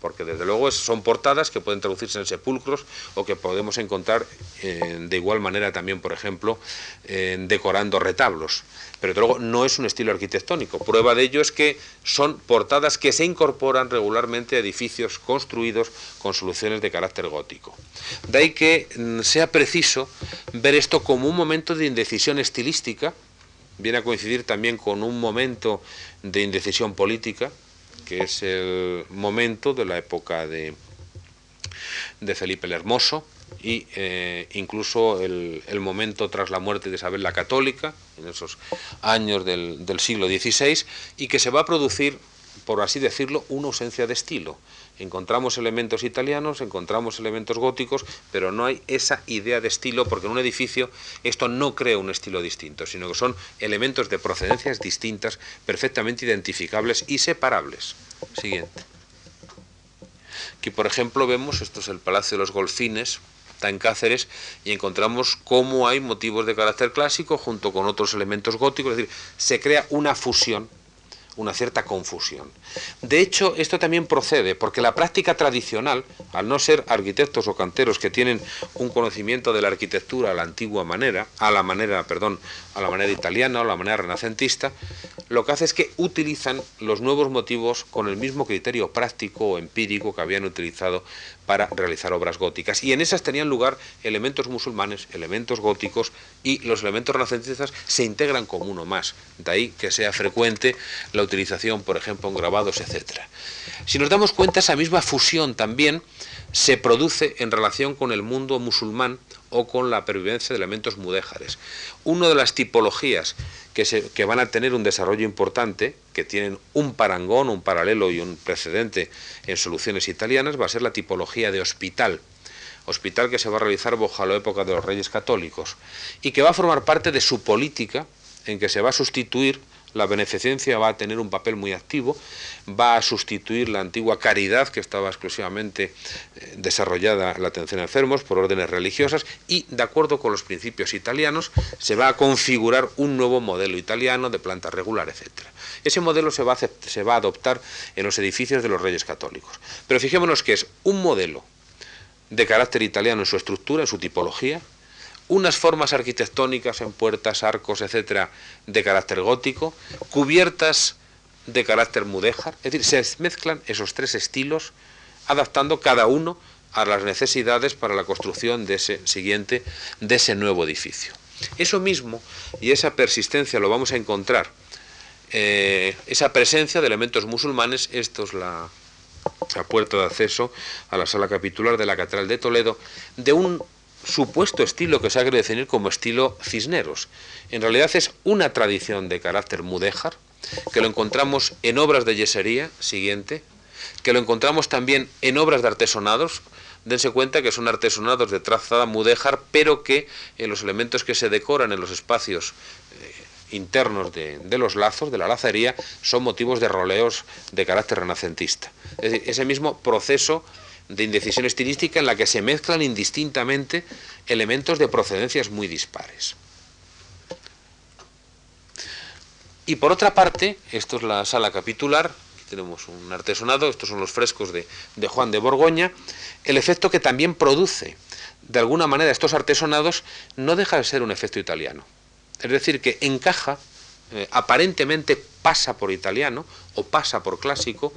porque desde luego son portadas que pueden traducirse en sepulcros o que podemos encontrar eh, de igual manera también, por ejemplo, decorando retablos. Pero desde luego no es un estilo arquitectónico. Prueba de ello es que son portadas que se incorporan regularmente a edificios construidos con soluciones de carácter gótico. De ahí que mm, sea preciso ver esto como un momento de indecisión estilística, viene a coincidir también con un momento de indecisión política, que es el momento de la época de, de Felipe el Hermoso y eh, incluso el, momento tras la muerte de Isabel la Católica, en esos años del, del siglo XVI, y que se va a producir, por así decirlo, una ausencia de estilo encontramos elementos italianos, encontramos elementos góticos, pero no hay esa idea de estilo, porque en un edificio esto no crea un estilo distinto, sino que son elementos de procedencias distintas, perfectamente identificables y separables. Siguiente. Aquí, por ejemplo, vemos, esto es el Palacio de los Golfines, está en Cáceres, y encontramos cómo hay motivos de carácter clásico junto con otros elementos góticos, es decir, se crea una fusión una cierta confusión. De hecho, esto también procede porque la práctica tradicional, al no ser arquitectos o canteros que tienen un conocimiento de la arquitectura a la antigua manera, a la manera, perdón, a la manera italiana o la manera renacentista, lo que hace es que utilizan los nuevos motivos con el mismo criterio práctico o empírico que habían utilizado para realizar obras góticas. Y en esas tenían lugar elementos musulmanes, elementos góticos y los elementos renacentistas se integran como uno más. De ahí que sea frecuente la utilización, por ejemplo, en grabados, etc. Si nos damos cuenta, esa misma fusión también se produce en relación con el mundo musulmán o con la pervivencia de elementos mudéjares. Una de las tipologías que, se, que, van a tener un desarrollo importante, que tienen un parangón, un paralelo y un precedente en soluciones italianas, va a ser la tipología de hospital. Hospital que se va a realizar bajo la época de los reyes católicos y que va a formar parte de su política en que se va a sustituir la beneficencia va a tener un papel muy activo, va a sustituir la antigua caridad que estaba exclusivamente eh, desarrollada en la atención a enfermos por órdenes religiosas y, de acuerdo con los principios italianos, se va a configurar un nuevo modelo italiano de planta regular, etc. Ese modelo se va, a, se va a adoptar en los edificios de los reyes católicos. Pero fijémonos que es un modelo de carácter italiano en su estructura, en su tipología, unas formas arquitectónicas en puertas, arcos, etcétera, de carácter gótico, cubiertas de carácter mudéjar, es decir, se mezclan esos tres estilos, adaptando cada uno a las necesidades para la construcción de ese siguiente, de ese nuevo edificio. Eso mismo y esa persistencia lo vamos a encontrar, eh, esa presencia de elementos musulmanes, esto es la, la puerta de acceso a la sala capitular de la Catedral de Toledo, de un supuesto estilo que se ha querido definir como estilo cisneros. En realidad es una tradición de carácter mudéjar, que lo encontramos en obras de yesería, siguiente, que lo encontramos también en obras de artesonados, dense cuenta que son artesonados de trazada mudéjar, pero que en los elementos que se decoran en los espacios eh, internos de, de, los lazos, de la lacería, son motivos de roleos de carácter renacentista. Es decir, ese mismo proceso de indecisión estilística en la que se mezclan indistintamente elementos de procedencias muy dispares. Y por otra parte, esto es la sala capitular, tenemos un artesonado, estos son los frescos de, de Juan de Borgoña, el efecto que también produce de alguna manera estos artesonados no deja de ser un efecto italiano. Es decir, que encaja, eh, aparentemente pasa por italiano o pasa por clásico,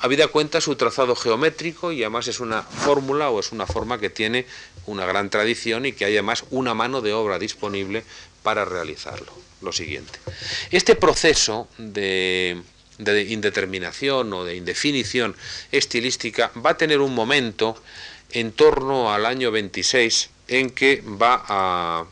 habida cuenta su trazado geométrico y además es una fórmula o es una forma que tiene una gran tradición y que hay además una mano de obra disponible para realizarlo. Lo siguiente. Este proceso de, de indeterminación o de indefinición estilística va a tener un momento en torno al año 26 en que va a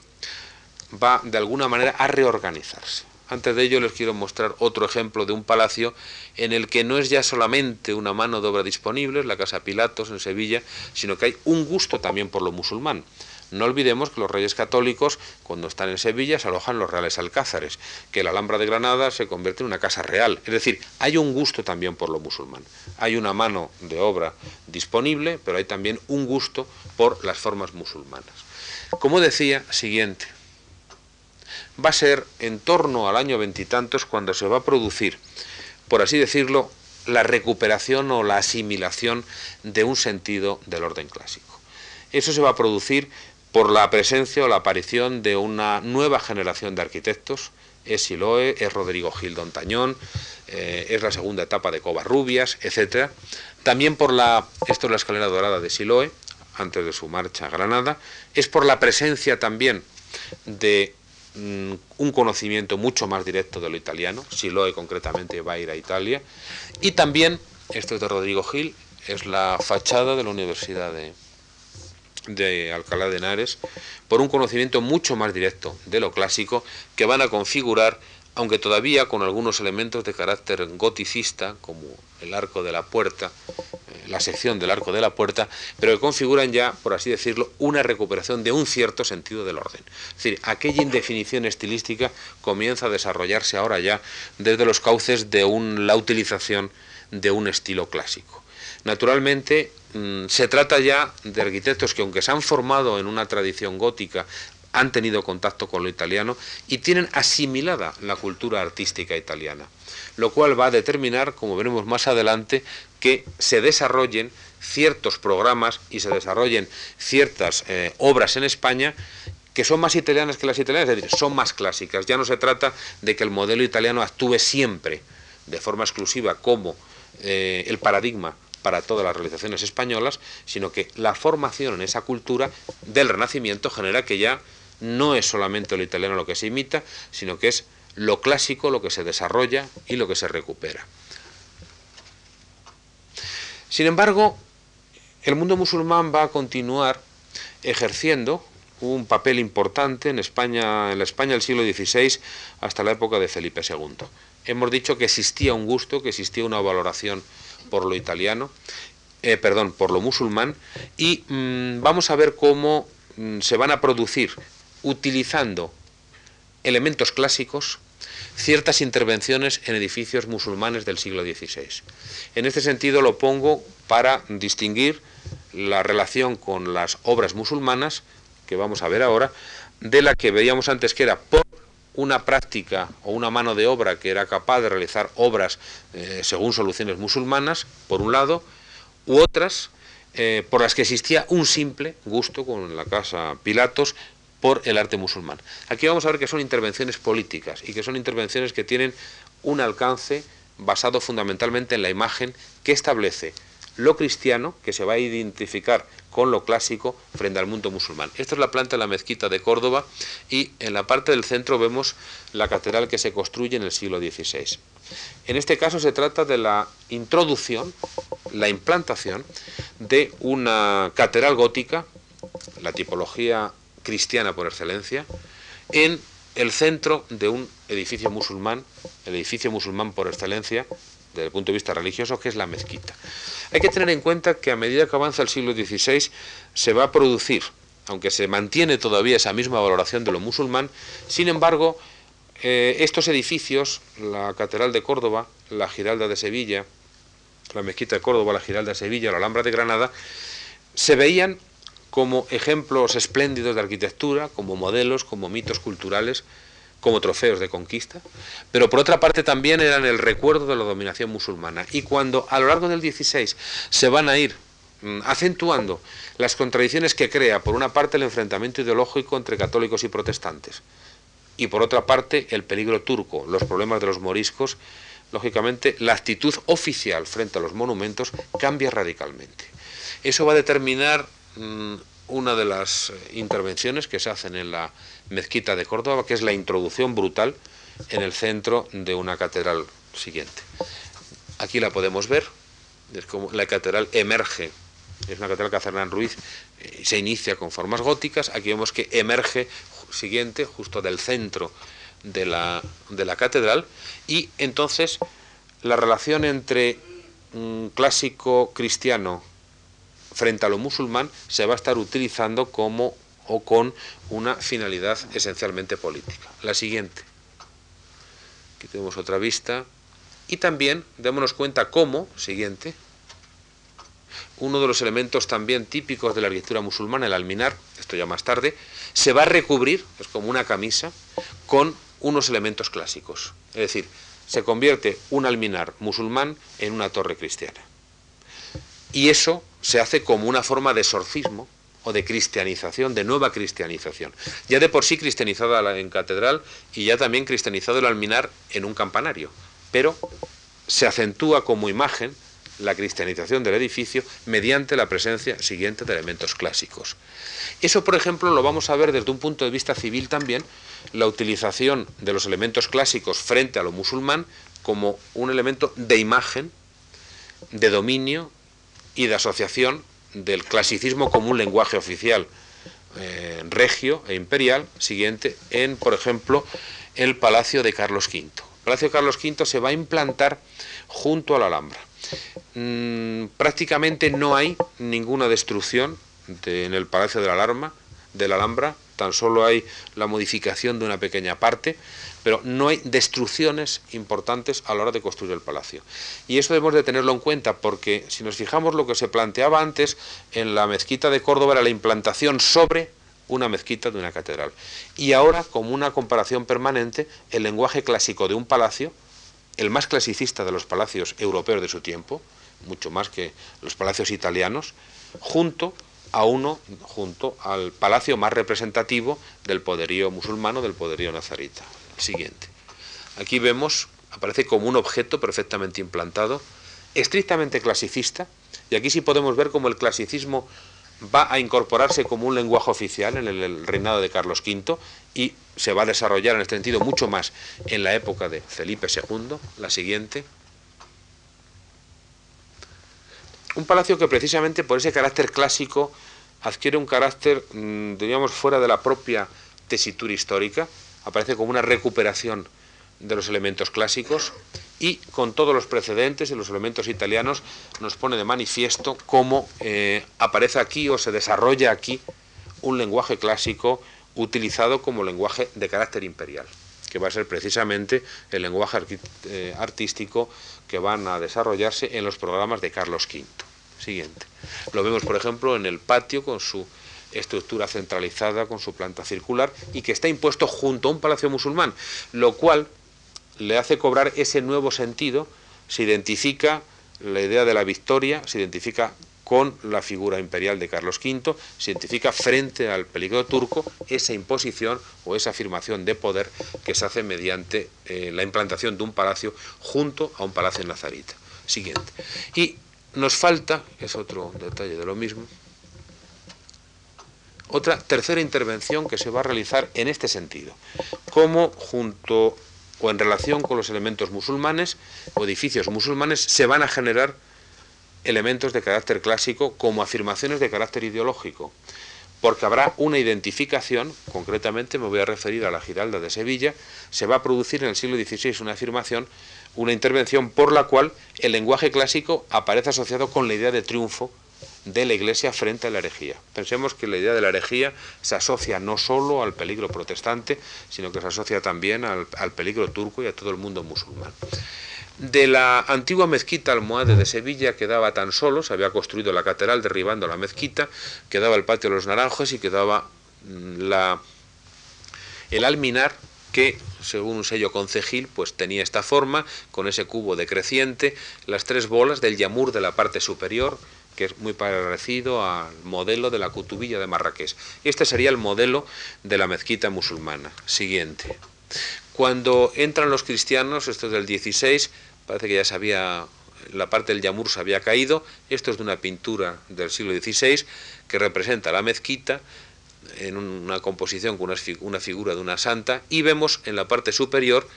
va de alguna manera a reorganizarse. Antes de ello les quiero mostrar otro ejemplo de un palacio en el que no es ya solamente una mano de obra disponible, la Casa Pilatos en Sevilla, sino que hay un gusto también por lo musulmán. No olvidemos que los reyes católicos, cuando están en Sevilla, se alojan los reales alcázares, que la Alhambra de Granada se convierte en una casa real. Es decir, hay un gusto también por lo musulmán. Hay una mano de obra disponible, pero hay también un gusto por las formas musulmanas. Como decía, siguiente, va a ser en torno al año veintitantos cuando se va a producir, por así decirlo, la recuperación o la asimilación de un sentido del orden clásico. Eso se va a producir por la presencia o la aparición de una nueva generación de arquitectos, es Siloe, es Rodrigo Gil Dontañón, eh, es la segunda etapa de Covarrubias, etc. También por la, esto es la escalera dorada de Siloe, antes de su marcha a Granada, es por la presencia también de un conocimiento mucho más directo de lo italiano, si lo concretamente va a ir a Italia, y también, esto es de Rodrigo Gil, es la fachada de la Universidad de, de Alcalá de Henares, por un conocimiento mucho más directo de lo clásico, que van a configurar aunque todavía con algunos elementos de carácter goticista, como el arco de la puerta, eh, la sección del arco de la puerta, pero que configuran ya, por así decirlo, una recuperación de un cierto sentido del orden. Es decir, aquella indefinición estilística comienza a desarrollarse ahora ya desde los cauces de la utilización de un estilo clásico. Naturalmente, mm, se trata ya de arquitectos que, aunque se han formado en una tradición gótica han tenido contacto con lo italiano y tienen asimilada la cultura artística italiana, lo cual va a determinar, como veremos más adelante, que se desarrollen ciertos programas y se desarrollen ciertas eh, obras en España que son más italianas que las italianas, es decir, son más clásicas. Ya no se trata de que el modelo italiano actúe siempre de forma exclusiva como eh, el paradigma para todas las realizaciones españolas, sino que la formación en esa cultura del Renacimiento genera que ya no es solamente lo italiano lo que se imita, sino que es lo clásico lo que se desarrolla y lo que se recupera. Sin embargo, el mundo musulmán va a continuar ejerciendo un papel importante en España, en la España del siglo XVI hasta la época de Felipe II. Hemos dicho que existía un gusto, que existía una valoración por lo italiano, eh, perdón, por lo musulmán, y mm, vamos a ver cómo mm, se van a producir utilizando elementos clásicos ciertas intervenciones en edificios musulmanes del siglo XVI. En este sentido lo pongo para distinguir la relación con las obras musulmanas, que vamos a ver ahora, de la que veíamos antes que era por una práctica o una mano de obra que era capaz de realizar obras eh, según soluciones musulmanas, por un lado, u otras eh, por las que existía un simple gusto con la casa Pilatos por el arte musulmán. Aquí vamos a ver que son intervenciones políticas y que son intervenciones que tienen un alcance basado fundamentalmente en la imagen que establece lo cristiano, que se va a identificar con lo clásico frente al mundo musulmán. Esta es la planta de la mezquita de Córdoba y en la parte del centro vemos la catedral que se construye en el siglo XVI. En este caso se trata de la introducción, la implantación de una catedral gótica, la tipología cristiana por excelencia, en el centro de un edificio musulmán, el edificio musulmán por excelencia, desde el punto de vista religioso, que es la mezquita. Hay que tener en cuenta que a medida que avanza el siglo XVI se va a producir, aunque se mantiene todavía esa misma valoración de lo musulmán, sin embargo, eh, estos edificios, la Catedral de Córdoba, la Giralda de Sevilla, la Mezquita de Córdoba, la Giralda de Sevilla, la Alhambra de Granada, se veían como ejemplos espléndidos de arquitectura, como modelos, como mitos culturales como trofeos de conquista, pero por otra parte también eran el recuerdo de la dominación musulmana. Y cuando a lo largo del 16 se van a ir mm, acentuando las contradicciones que crea, por una parte, el enfrentamiento ideológico entre católicos y protestantes, y por otra parte, el peligro turco, los problemas de los moriscos, lógicamente, la actitud oficial frente a los monumentos cambia radicalmente. Eso va a determinar una de las eh, intervenciones que se hacen en la mezquita de Córdoba, que es la introducción brutal en el centro de una catedral siguiente. Aquí la podemos ver, es como la catedral emerge, es una catedral que hace Hernán Ruiz, eh, se inicia con formas góticas, aquí vemos que emerge siguiente, justo del centro de la, de la catedral, y entonces la relación entre un clásico cristiano frente a lo musulmán se va a estar utilizando como o con una finalidad esencialmente política. La siguiente. Aquí tenemos otra vista. Y también démonos cuenta cómo, siguiente, uno de los elementos también típicos de la arquitectura musulmana, el alminar, esto ya más tarde, se va a recubrir, es como una camisa, con unos elementos clásicos. Es decir, se convierte un alminar musulmán en una torre cristiana. Y eso se hace como una forma de exorcismo o de cristianización, de nueva cristianización. Ya de por sí cristianizada en catedral y ya también cristianizado el alminar en un campanario. Pero se acentúa como imagen la cristianización del edificio mediante la presencia siguiente de elementos clásicos. Eso, por ejemplo, lo vamos a ver desde un punto de vista civil también, la utilización de los elementos clásicos frente a lo musulmán como un elemento de imagen, de dominio y de asociación del clasicismo como un lenguaje oficial eh, regio e imperial, siguiente, en, por ejemplo, el Palacio de Carlos V. El Palacio de Carlos V se va a implantar junto a la Alhambra. Mm, prácticamente no hay ninguna destrucción en el Palacio de la, Alarma, de la Alhambra, tan solo hay la modificación de una pequeña parte, pero no hay destrucciones importantes a la hora de construir el palacio. Y eso debemos de tenerlo en cuenta porque si nos fijamos lo que se planteaba antes en la mezquita de Córdoba era la implantación sobre una mezquita de una catedral. Y ahora, como una comparación permanente, el lenguaje clásico de un palacio, el más clasicista de los palacios europeos de su tiempo, mucho más que los palacios italianos, junto a uno, junto al palacio más representativo del poderío musulmano, del poderío nazarita siguiente. Aquí vemos, aparece como un objeto perfectamente implantado, estrictamente clasicista, y aquí sí podemos ver cómo el clasicismo va a incorporarse como un lenguaje oficial en el reinado de Carlos V y se va a desarrollar en este sentido mucho más en la época de Felipe II, la siguiente. Un palacio que precisamente por ese carácter clásico adquiere un carácter, mm, diríamos, fuera de la propia tesitura histórica, aparece como una recuperación de los elementos clásicos y con todos los precedentes y los elementos italianos nos pone de manifiesto cómo eh, aparece aquí o se desarrolla aquí un lenguaje clásico utilizado como lenguaje de carácter imperial, que va a ser precisamente el lenguaje eh, artístico que van a desarrollarse en los programas de Carlos V. Siguiente. Lo vemos, por ejemplo, en el patio con su estructura centralizada, con su planta circular, y que está impuesto junto a un palacio musulmán, lo cual le hace cobrar ese nuevo sentido, se identifica la idea de la victoria, se identifica con la figura imperial de Carlos V, se identifica frente al peligro turco esa imposición o esa afirmación de poder que se hace mediante eh, la implantación de un palacio junto a un palacio nazarita. Siguiente. Y nos falta, es otro detalle de lo mismo, otra tercera intervención que se va a realizar en este sentido, cómo junto o en relación con los elementos musulmanes o edificios musulmanes se van a generar elementos de carácter clásico como afirmaciones de carácter ideológico, porque habrá una identificación, concretamente me voy a referir a la Giralda de Sevilla, se va a producir en el siglo XVI una afirmación, una intervención por la cual el lenguaje clásico aparece asociado con la idea de triunfo de la Iglesia frente a la herejía. Pensemos que la idea de la herejía se asocia no solo al peligro protestante, sino que se asocia también al, peligro turco y a todo el mundo musulmán. De la antigua mezquita almohade de Sevilla quedaba tan solo, se había construido la catedral derribando la mezquita, quedaba el patio de los naranjos y quedaba mm, la, el alminar que, según un sello concejil, pues tenía esta forma, con ese cubo decreciente, las tres bolas del yamur de la parte superior, que es muy parecido al modelo de la cutubilla de Marrakech. Este sería el modelo de la mezquita musulmana. Siguiente. Cuando entran los cristianos, esto es del 16, parece que ya sabía, la parte del yamur se había caído, esto es de una pintura del siglo XVI que representa la mezquita en una composición con una figura de una santa y vemos en la parte superior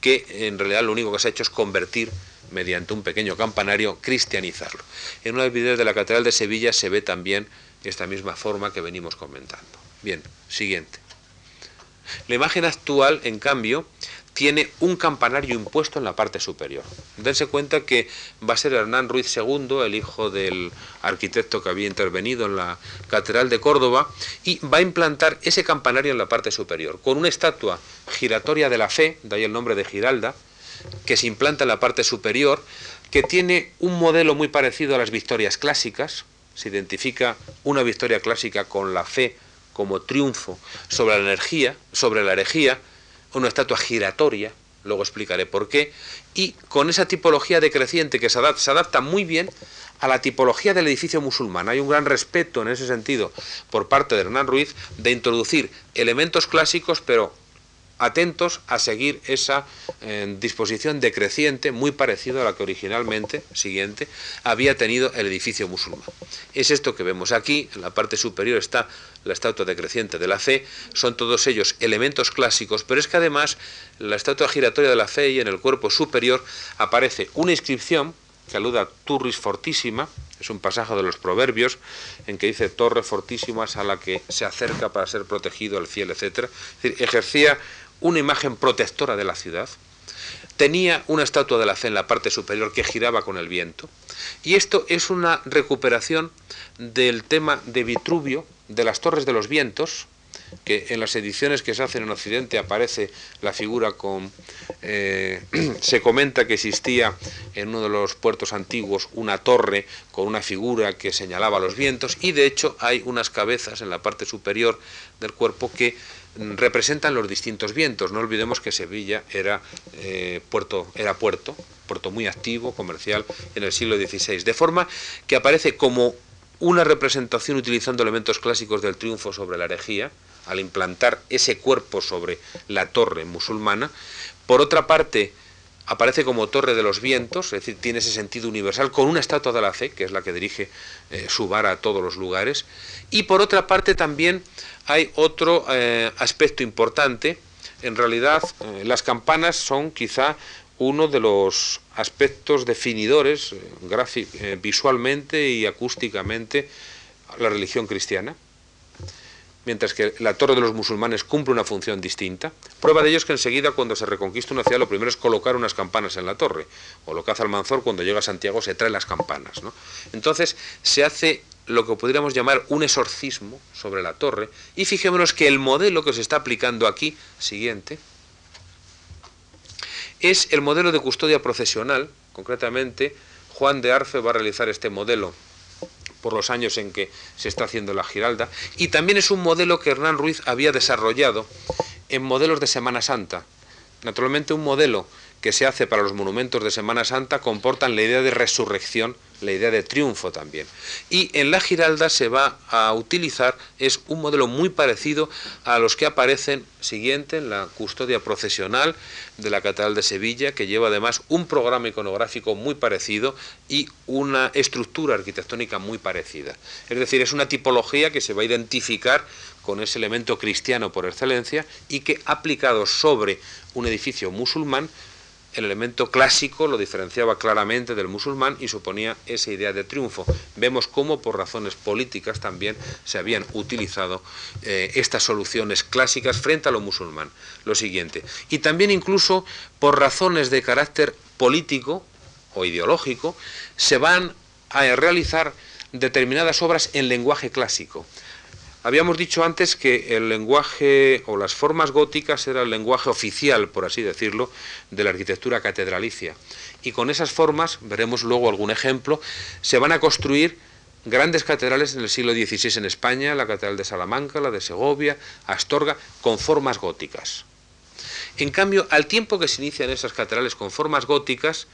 que en realidad lo único que se ha hecho es convertir mediante un pequeño campanario, cristianizarlo. En uno de los videos de la Catedral de Sevilla se ve también esta misma forma que venimos comentando. Bien, siguiente. La imagen actual, en cambio, tiene un campanario impuesto en la parte superior. Dense cuenta que va a ser Hernán Ruiz II, el hijo del arquitecto que había intervenido en la Catedral de Córdoba, y va a implantar ese campanario en la parte superior, con una estatua giratoria de la fe, de ahí el nombre de Giralda, que se implanta en la parte superior, que tiene un modelo muy parecido a las victorias clásicas, se identifica una victoria clásica con la fe como triunfo sobre la energía, sobre la herejía, una estatua giratoria, luego explicaré por qué, y con esa tipología decreciente que se adapta, se adapta muy bien a la tipología del edificio musulmán. Hay un gran respeto en ese sentido por parte de Hernán Ruiz de introducir elementos clásicos, pero atentos a seguir esa eh, disposición decreciente muy parecida a la que originalmente, siguiente, había tenido el edificio musulmán. Es esto que vemos aquí, en la parte superior está la estatua decreciente de la fe, son todos ellos elementos clásicos, pero es que además la estatua giratoria de la fe y en el cuerpo superior aparece una inscripción que aluda a Turris Fortísima, es un pasaje de los Proverbios en que dice torre fortísima a la que se acerca para ser protegido el fiel, etc. Es decir, ejercía una imagen protectora de la ciudad, tenía una estatua de la fe en la parte superior que giraba con el viento, y esto es una recuperación del tema de Vitruvio, de las Torres de los Vientos, que en las ediciones que se hacen en Occidente aparece la figura con... Eh, se comenta que existía en uno de los puertos antiguos una torre con una figura que señalaba los vientos y de hecho hay unas cabezas en la parte superior del cuerpo que representan los distintos vientos. No olvidemos que Sevilla era, eh, puerto, era puerto, puerto muy activo, comercial, en el siglo XVI, de forma que aparece como una representación utilizando elementos clásicos del triunfo sobre la herejía, al implantar ese cuerpo sobre la torre musulmana. Por otra parte, aparece como torre de los vientos, es decir, tiene ese sentido universal, con una estatua de la fe, que es la que dirige eh, su vara a todos los lugares. Y por otra parte también hay otro eh, aspecto importante. En realidad, eh, las campanas son quizá uno de los aspectos definidores visualmente y acústicamente la religión cristiana mientras que la torre de los musulmanes cumple una función distinta. Prueba de ello es que enseguida cuando se reconquista una ciudad lo primero es colocar unas campanas en la torre, o lo que hace Almanzor cuando llega a Santiago se trae las campanas. Entonces se hace lo que podríamos llamar un exorcismo sobre la torre. Y fijémonos que el modelo que se está aplicando aquí, siguiente, es el modelo de custodia procesional, concretamente Juan de Arfe va a realizar este modelo por los años en que se está haciendo la Giralda, y también es un modelo que Hernán Ruiz había desarrollado en modelos de Semana Santa. Naturalmente un modelo que se hace para los monumentos de Semana Santa comportan la idea de resurrección, la idea de triunfo también. Y en la Giralda se va a utilizar, es un modelo muy parecido a los que aparecen siguiente en la custodia procesional de la Catedral de Sevilla, que lleva además un programa iconográfico muy parecido y una estructura arquitectónica muy parecida. Es decir, es una tipología que se va a identificar con ese elemento cristiano por excelencia y que aplicado sobre un edificio musulmán el elemento clásico lo diferenciaba claramente del musulmán y suponía esa idea de triunfo. Vemos cómo por razones políticas también se habían utilizado eh, estas soluciones clásicas frente a lo musulmán. Lo siguiente. Y también incluso por razones de carácter político o ideológico se van a realizar determinadas obras en lenguaje clásico. Habíamos dicho antes que el lenguaje o las formas góticas era el lenguaje oficial, por así decirlo, de la arquitectura catedralicia. Y con esas formas, veremos luego algún ejemplo, se van a construir grandes catedrales en el siglo XVI en España, la Catedral de Salamanca, la de Segovia, Astorga, con formas góticas. En cambio, al tiempo que se inician esas catedrales con formas góticas,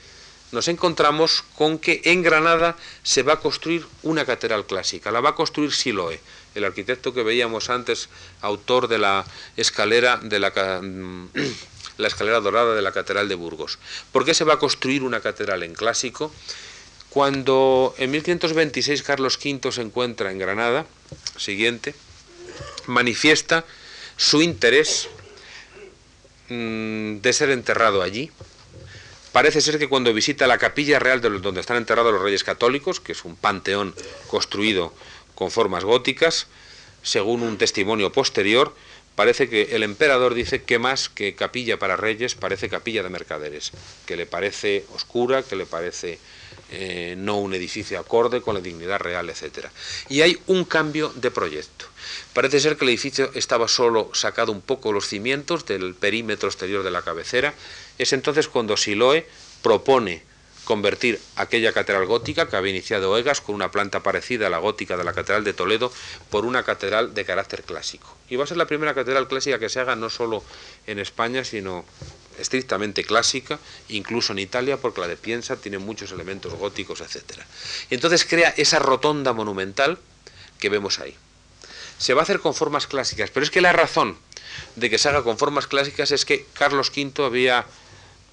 nos encontramos con que en Granada se va a construir una catedral clásica, la va a construir Siloe, el arquitecto que veíamos antes, autor de la escalera de la, escalera dorada de la Catedral de Burgos. ¿Por qué se va a construir una catedral en clásico? Cuando en 1526 Carlos V se encuentra en Granada, siguiente, manifiesta su interés mm, de ser enterrado allí. Parece ser que cuando visita la capilla real de donde están enterrados los reyes católicos, que es un panteón construido con formas góticas. Según un testimonio posterior, parece que el emperador dice que más que capilla para reyes parece capilla de mercaderes, que le parece oscura, que le parece eh, no un edificio acorde con la dignidad real, etc. Y hay un cambio de proyecto. Parece ser que el edificio estaba solo sacado un poco los cimientos del perímetro exterior de la cabecera. Es entonces cuando Siloe propone convertir aquella catedral gótica que había iniciado Egas con una planta parecida a la gótica de la Catedral de Toledo por una catedral de carácter clásico. Y va a ser la primera catedral clásica que se haga no solo en España, sino estrictamente clásica, incluso en Italia, porque la de Piensa tiene muchos elementos góticos, etc. Y entonces crea esa rotonda monumental que vemos ahí. Se va a hacer con formas clásicas, pero es que la razón de que se haga con formas clásicas es que Carlos V había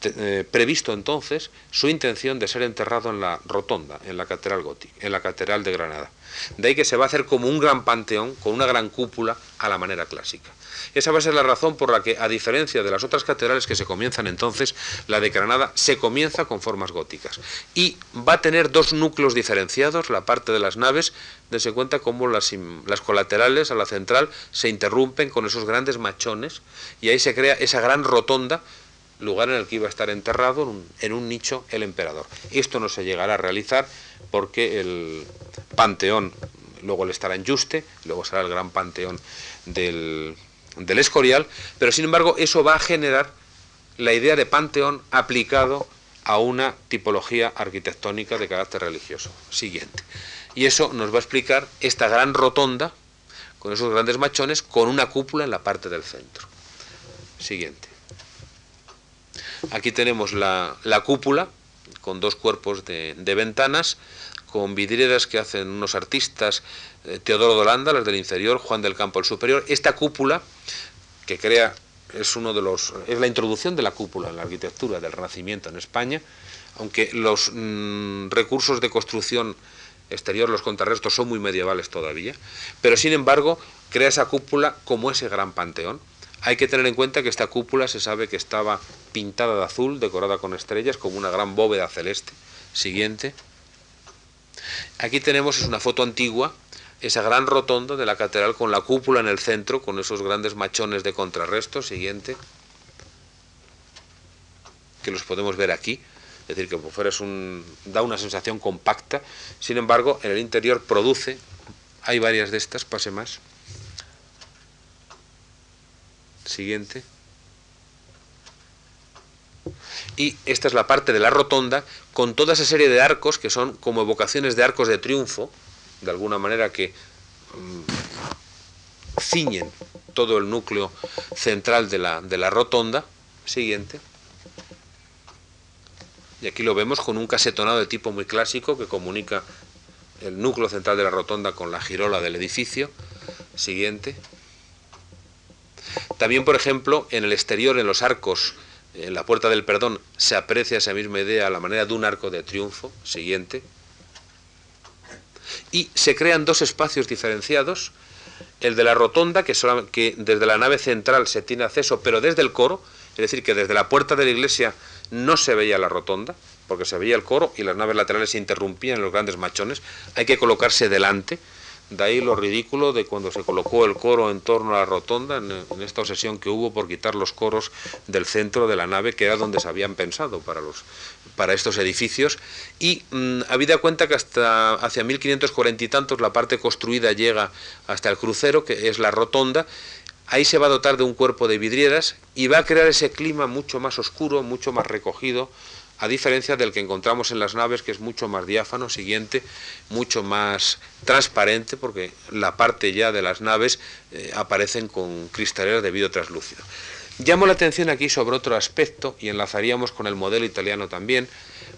eh, previsto entonces su intención de ser enterrado en la rotonda, en la catedral gótica, en la catedral de Granada. De ahí que se va a hacer como un gran panteón con una gran cúpula a la manera clásica. Esa va a ser la razón por la que, a diferencia de las otras catedrales que se comienzan entonces, la de Granada se comienza con formas góticas. Y va a tener dos núcleos diferenciados, la parte de las naves, dense cuenta cómo las, las colaterales a la central se interrumpen con esos grandes machones, y ahí se crea esa gran rotonda lugar en el que iba a estar enterrado en un, nicho el emperador. Esto no se llegará a realizar porque el panteón luego le estará en Yuste, luego será el gran panteón del, del Escorial, pero sin embargo eso va a generar la idea de panteón aplicado a una tipología arquitectónica de carácter religioso. Siguiente. Y eso nos va a explicar esta gran rotonda con esos grandes machones con una cúpula en la parte del centro. Siguiente. Aquí tenemos la, cúpula con dos cuerpos de, ventanas, con vidrieras que hacen unos artistas, eh, Teodoro de Holanda, las del inferior, Juan del Campo el superior. Esta cúpula, que crea, es uno de los, es la introducción de la cúpula en la arquitectura del Renacimiento en España, aunque los mm, recursos de construcción exterior, los contrarrestos son muy medievales todavía, pero sin embargo crea esa cúpula como ese gran panteón hay que tener en cuenta que esta cúpula se sabe que estaba pintada de azul, decorada con estrellas, como una gran bóveda celeste. Siguiente. Aquí tenemos, es una foto antigua, esa gran rotonda de la catedral con la cúpula en el centro, con esos grandes machones de contrarresto. Siguiente. Que los podemos ver aquí. Es decir, que por fuera es un, da una sensación compacta. Sin embargo, en el interior produce, hay varias de estas, pase más Siguiente. Y esta es la parte de la rotonda con toda esa serie de arcos que son como evocaciones de arcos de triunfo, de alguna manera que mm, ciñen todo el núcleo central de la, de la rotonda. Siguiente. Y aquí lo vemos con un casetonado de tipo muy clásico que comunica el núcleo central de la rotonda con la girola del edificio. Siguiente. También, por ejemplo, en el exterior, en los arcos, en la Puerta del Perdón, se aprecia esa misma idea a la manera de un arco de triunfo. Siguiente. Y se crean dos espacios diferenciados. El de la rotonda, que, que desde la nave central se tiene acceso, pero desde el coro, es decir, que desde la puerta de la iglesia no se veía la rotonda, porque se veía el coro y las naves laterales se interrumpían en los grandes machones. Hay que colocarse delante. De ahí lo ridículo de cuando se colocó el coro en torno a la rotonda, en, esta obsesión que hubo por quitar los coros del centro de la nave, que era donde se habían pensado para, los, para estos edificios. Y mmm, habida cuenta que hasta hacia 1540 y tantos la parte construida llega hasta el crucero, que es la rotonda, ahí se va a dotar de un cuerpo de vidrieras y va a crear ese clima mucho más oscuro, mucho más recogido, a diferencia del que encontramos en las naves, que es mucho más diáfano, siguiente, mucho más transparente, porque la parte ya de las naves eh, aparecen con cristaleras de vidrio translúcido. Llamo la atención aquí sobre otro aspecto, y enlazaríamos con el modelo italiano también,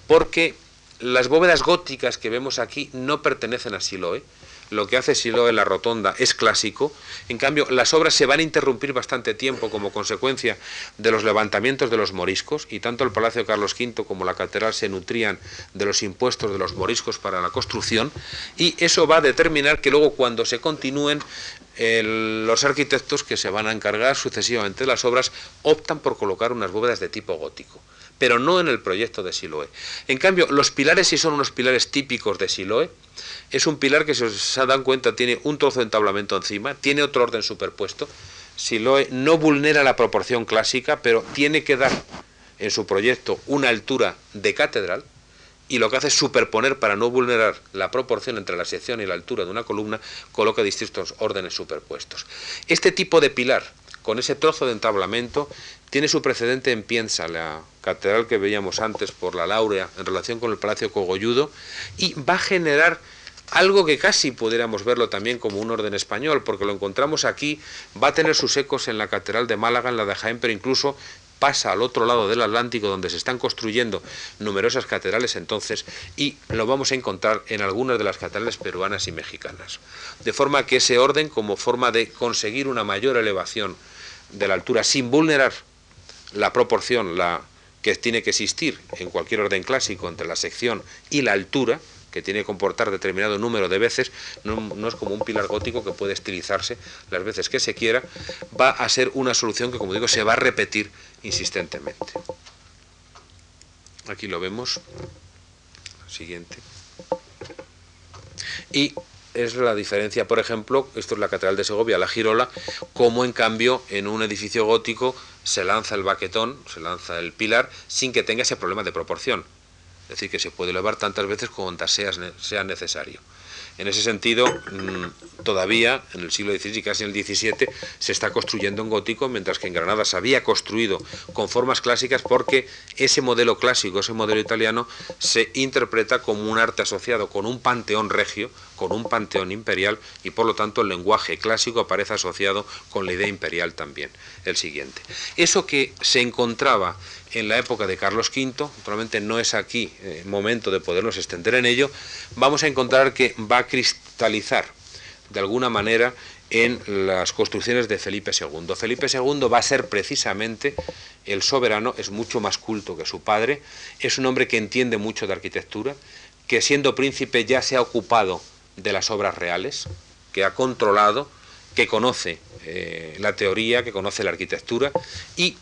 porque las bóvedas góticas que vemos aquí no pertenecen a Siloe, lo que hace Silo en la rotonda es clásico, en cambio las obras se van a interrumpir bastante tiempo como consecuencia de los levantamientos de los moriscos, y tanto el Palacio Carlos V como la catedral se nutrían de los impuestos de los moriscos para la construcción, y eso va a determinar que luego cuando se continúen los arquitectos que se van a encargar sucesivamente de las obras optan por colocar unas bóvedas de tipo gótico pero no en el proyecto de Siloé. En cambio, los pilares sí son unos pilares típicos de Siloé. Es un pilar que, si os dan cuenta, tiene un trozo de entablamento encima, tiene otro orden superpuesto. Siloé no vulnera la proporción clásica, pero tiene que dar en su proyecto una altura de catedral, y lo que hace es superponer para no vulnerar la proporción entre la sección y la altura de una columna, coloca distintos órdenes superpuestos. Este tipo de pilar, con ese trozo de entablamento, tiene su precedente en Piensa, la catedral que veíamos antes por la Laurea en relación con el Palacio Cogolludo, y va a generar algo que casi pudiéramos verlo también como un orden español, porque lo encontramos aquí, va a tener sus ecos en la Catedral de Málaga, en la de Jaén, pero incluso pasa al otro lado del Atlántico, donde se están construyendo numerosas catedrales entonces, y lo vamos a encontrar en algunas de las catedrales peruanas y mexicanas. De forma que ese orden, como forma de conseguir una mayor elevación de la altura sin vulnerar la proporción la, que tiene que existir en cualquier orden clásico entre la sección y la altura, que tiene que comportar determinado número de veces, no, es como un pilar gótico que puede estilizarse las veces que se quiera, va a ser una solución que, como digo, se va a repetir insistentemente. Aquí lo vemos. Siguiente. Y es la diferencia, por ejemplo, esto es la Catedral de Segovia, la Girola, como en cambio en un edificio gótico se lanza el baquetón, se lanza el pilar, sin que tenga ese problema de proporción. Es decir, que se puede elevar tantas veces como sea, sea necesario. En ese sentido, mm, todavía en el siglo XVI y casi en el XVII se está construyendo en gótico, mientras que en Granada se había construido con formas clásicas porque ese modelo clásico, ese modelo italiano, se interpreta como un arte asociado con un panteón regio, con un panteón imperial y por lo tanto el lenguaje clásico aparece asociado con la idea imperial también. El siguiente. Eso que se encontraba en la época de Carlos V, naturalmente no es aquí eh, momento de podernos extender en ello, vamos a encontrar que va a cristalizar de alguna manera en las construcciones de Felipe II. Felipe II va a ser precisamente el soberano, es mucho más culto que su padre, es un hombre que entiende mucho de arquitectura, que siendo príncipe ya se ha ocupado de las obras reales, que ha controlado, que conoce eh, la teoría, que conoce la arquitectura y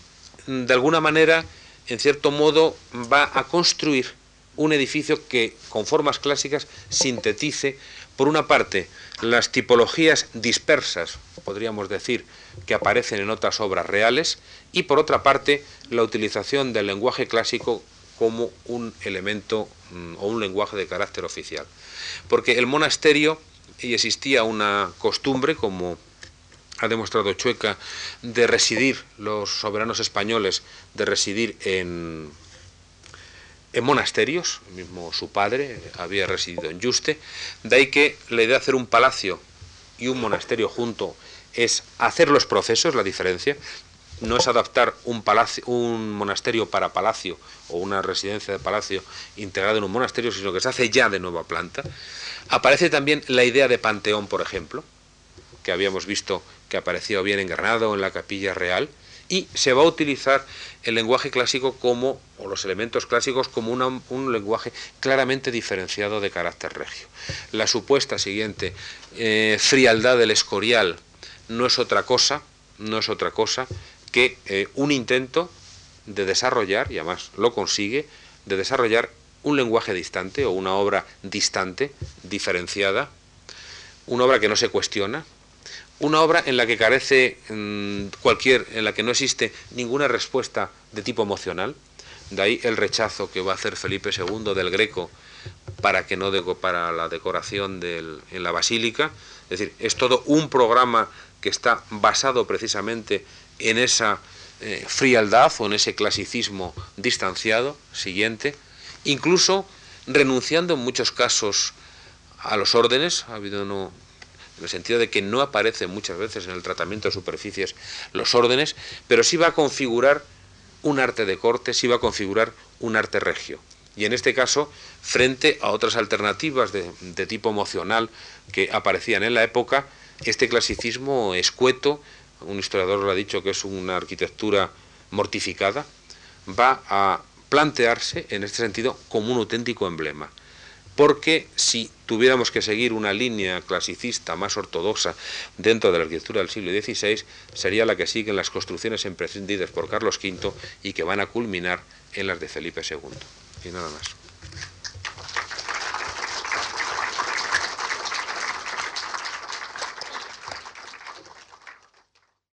de alguna manera, en cierto modo, va a construir un edificio que con formas clásicas sintetice, por una parte, las tipologías dispersas, podríamos decir, que aparecen en otras obras reales, y por otra parte, la utilización del lenguaje clásico como un elemento mm, o un lenguaje de carácter oficial. Porque el monasterio, y existía una costumbre, como ha demostrado Chueca de residir, los soberanos españoles, de residir en, en monasterios, mismo su padre había residido en Yuste, de ahí que la idea de hacer un palacio y un monasterio junto es hacer los procesos, la diferencia, no es adaptar un, palacio, un monasterio para palacio o una residencia de palacio integrada en un monasterio, sino que se hace ya de nueva planta. Aparece también la idea de panteón, por ejemplo, que habíamos visto que apareció bien en Granada o en la Capilla Real, y se va a utilizar el lenguaje clásico como, o los elementos clásicos, como un lenguaje claramente diferenciado de carácter regio. La supuesta siguiente eh, frialdad del escorial no es otra cosa, no es otra cosa que eh, un intento de desarrollar, y además lo consigue, de desarrollar un lenguaje distante o una obra distante, diferenciada, una obra que no se cuestiona, una obra en la que carece mm, cualquier, en la que no existe ninguna respuesta de tipo emocional, de ahí el rechazo que va a hacer Felipe II del Greco para que no para la decoración en la basílica, es decir, es todo un programa que está basado precisamente en esa eh, frialdad o en ese clasicismo distanciado siguiente, incluso renunciando en muchos casos a los órdenes, ha habido en el sentido de que no aparecen muchas veces en el tratamiento de superficies los órdenes, pero sí va a configurar un arte de corte, sí va a configurar un arte regio. Y en este caso, frente a otras alternativas de, de tipo emocional que aparecían en la época, este clasicismo escueto, un historiador lo ha dicho que es una arquitectura mortificada, va a plantearse en este sentido como un auténtico emblema. Porque si tuviéramos que seguir una línea clasicista más ortodoxa dentro de la arquitectura del siglo XVI, sería la que siguen las construcciones emprendidas por Carlos V y que van a culminar en las de Felipe II. Y nada más.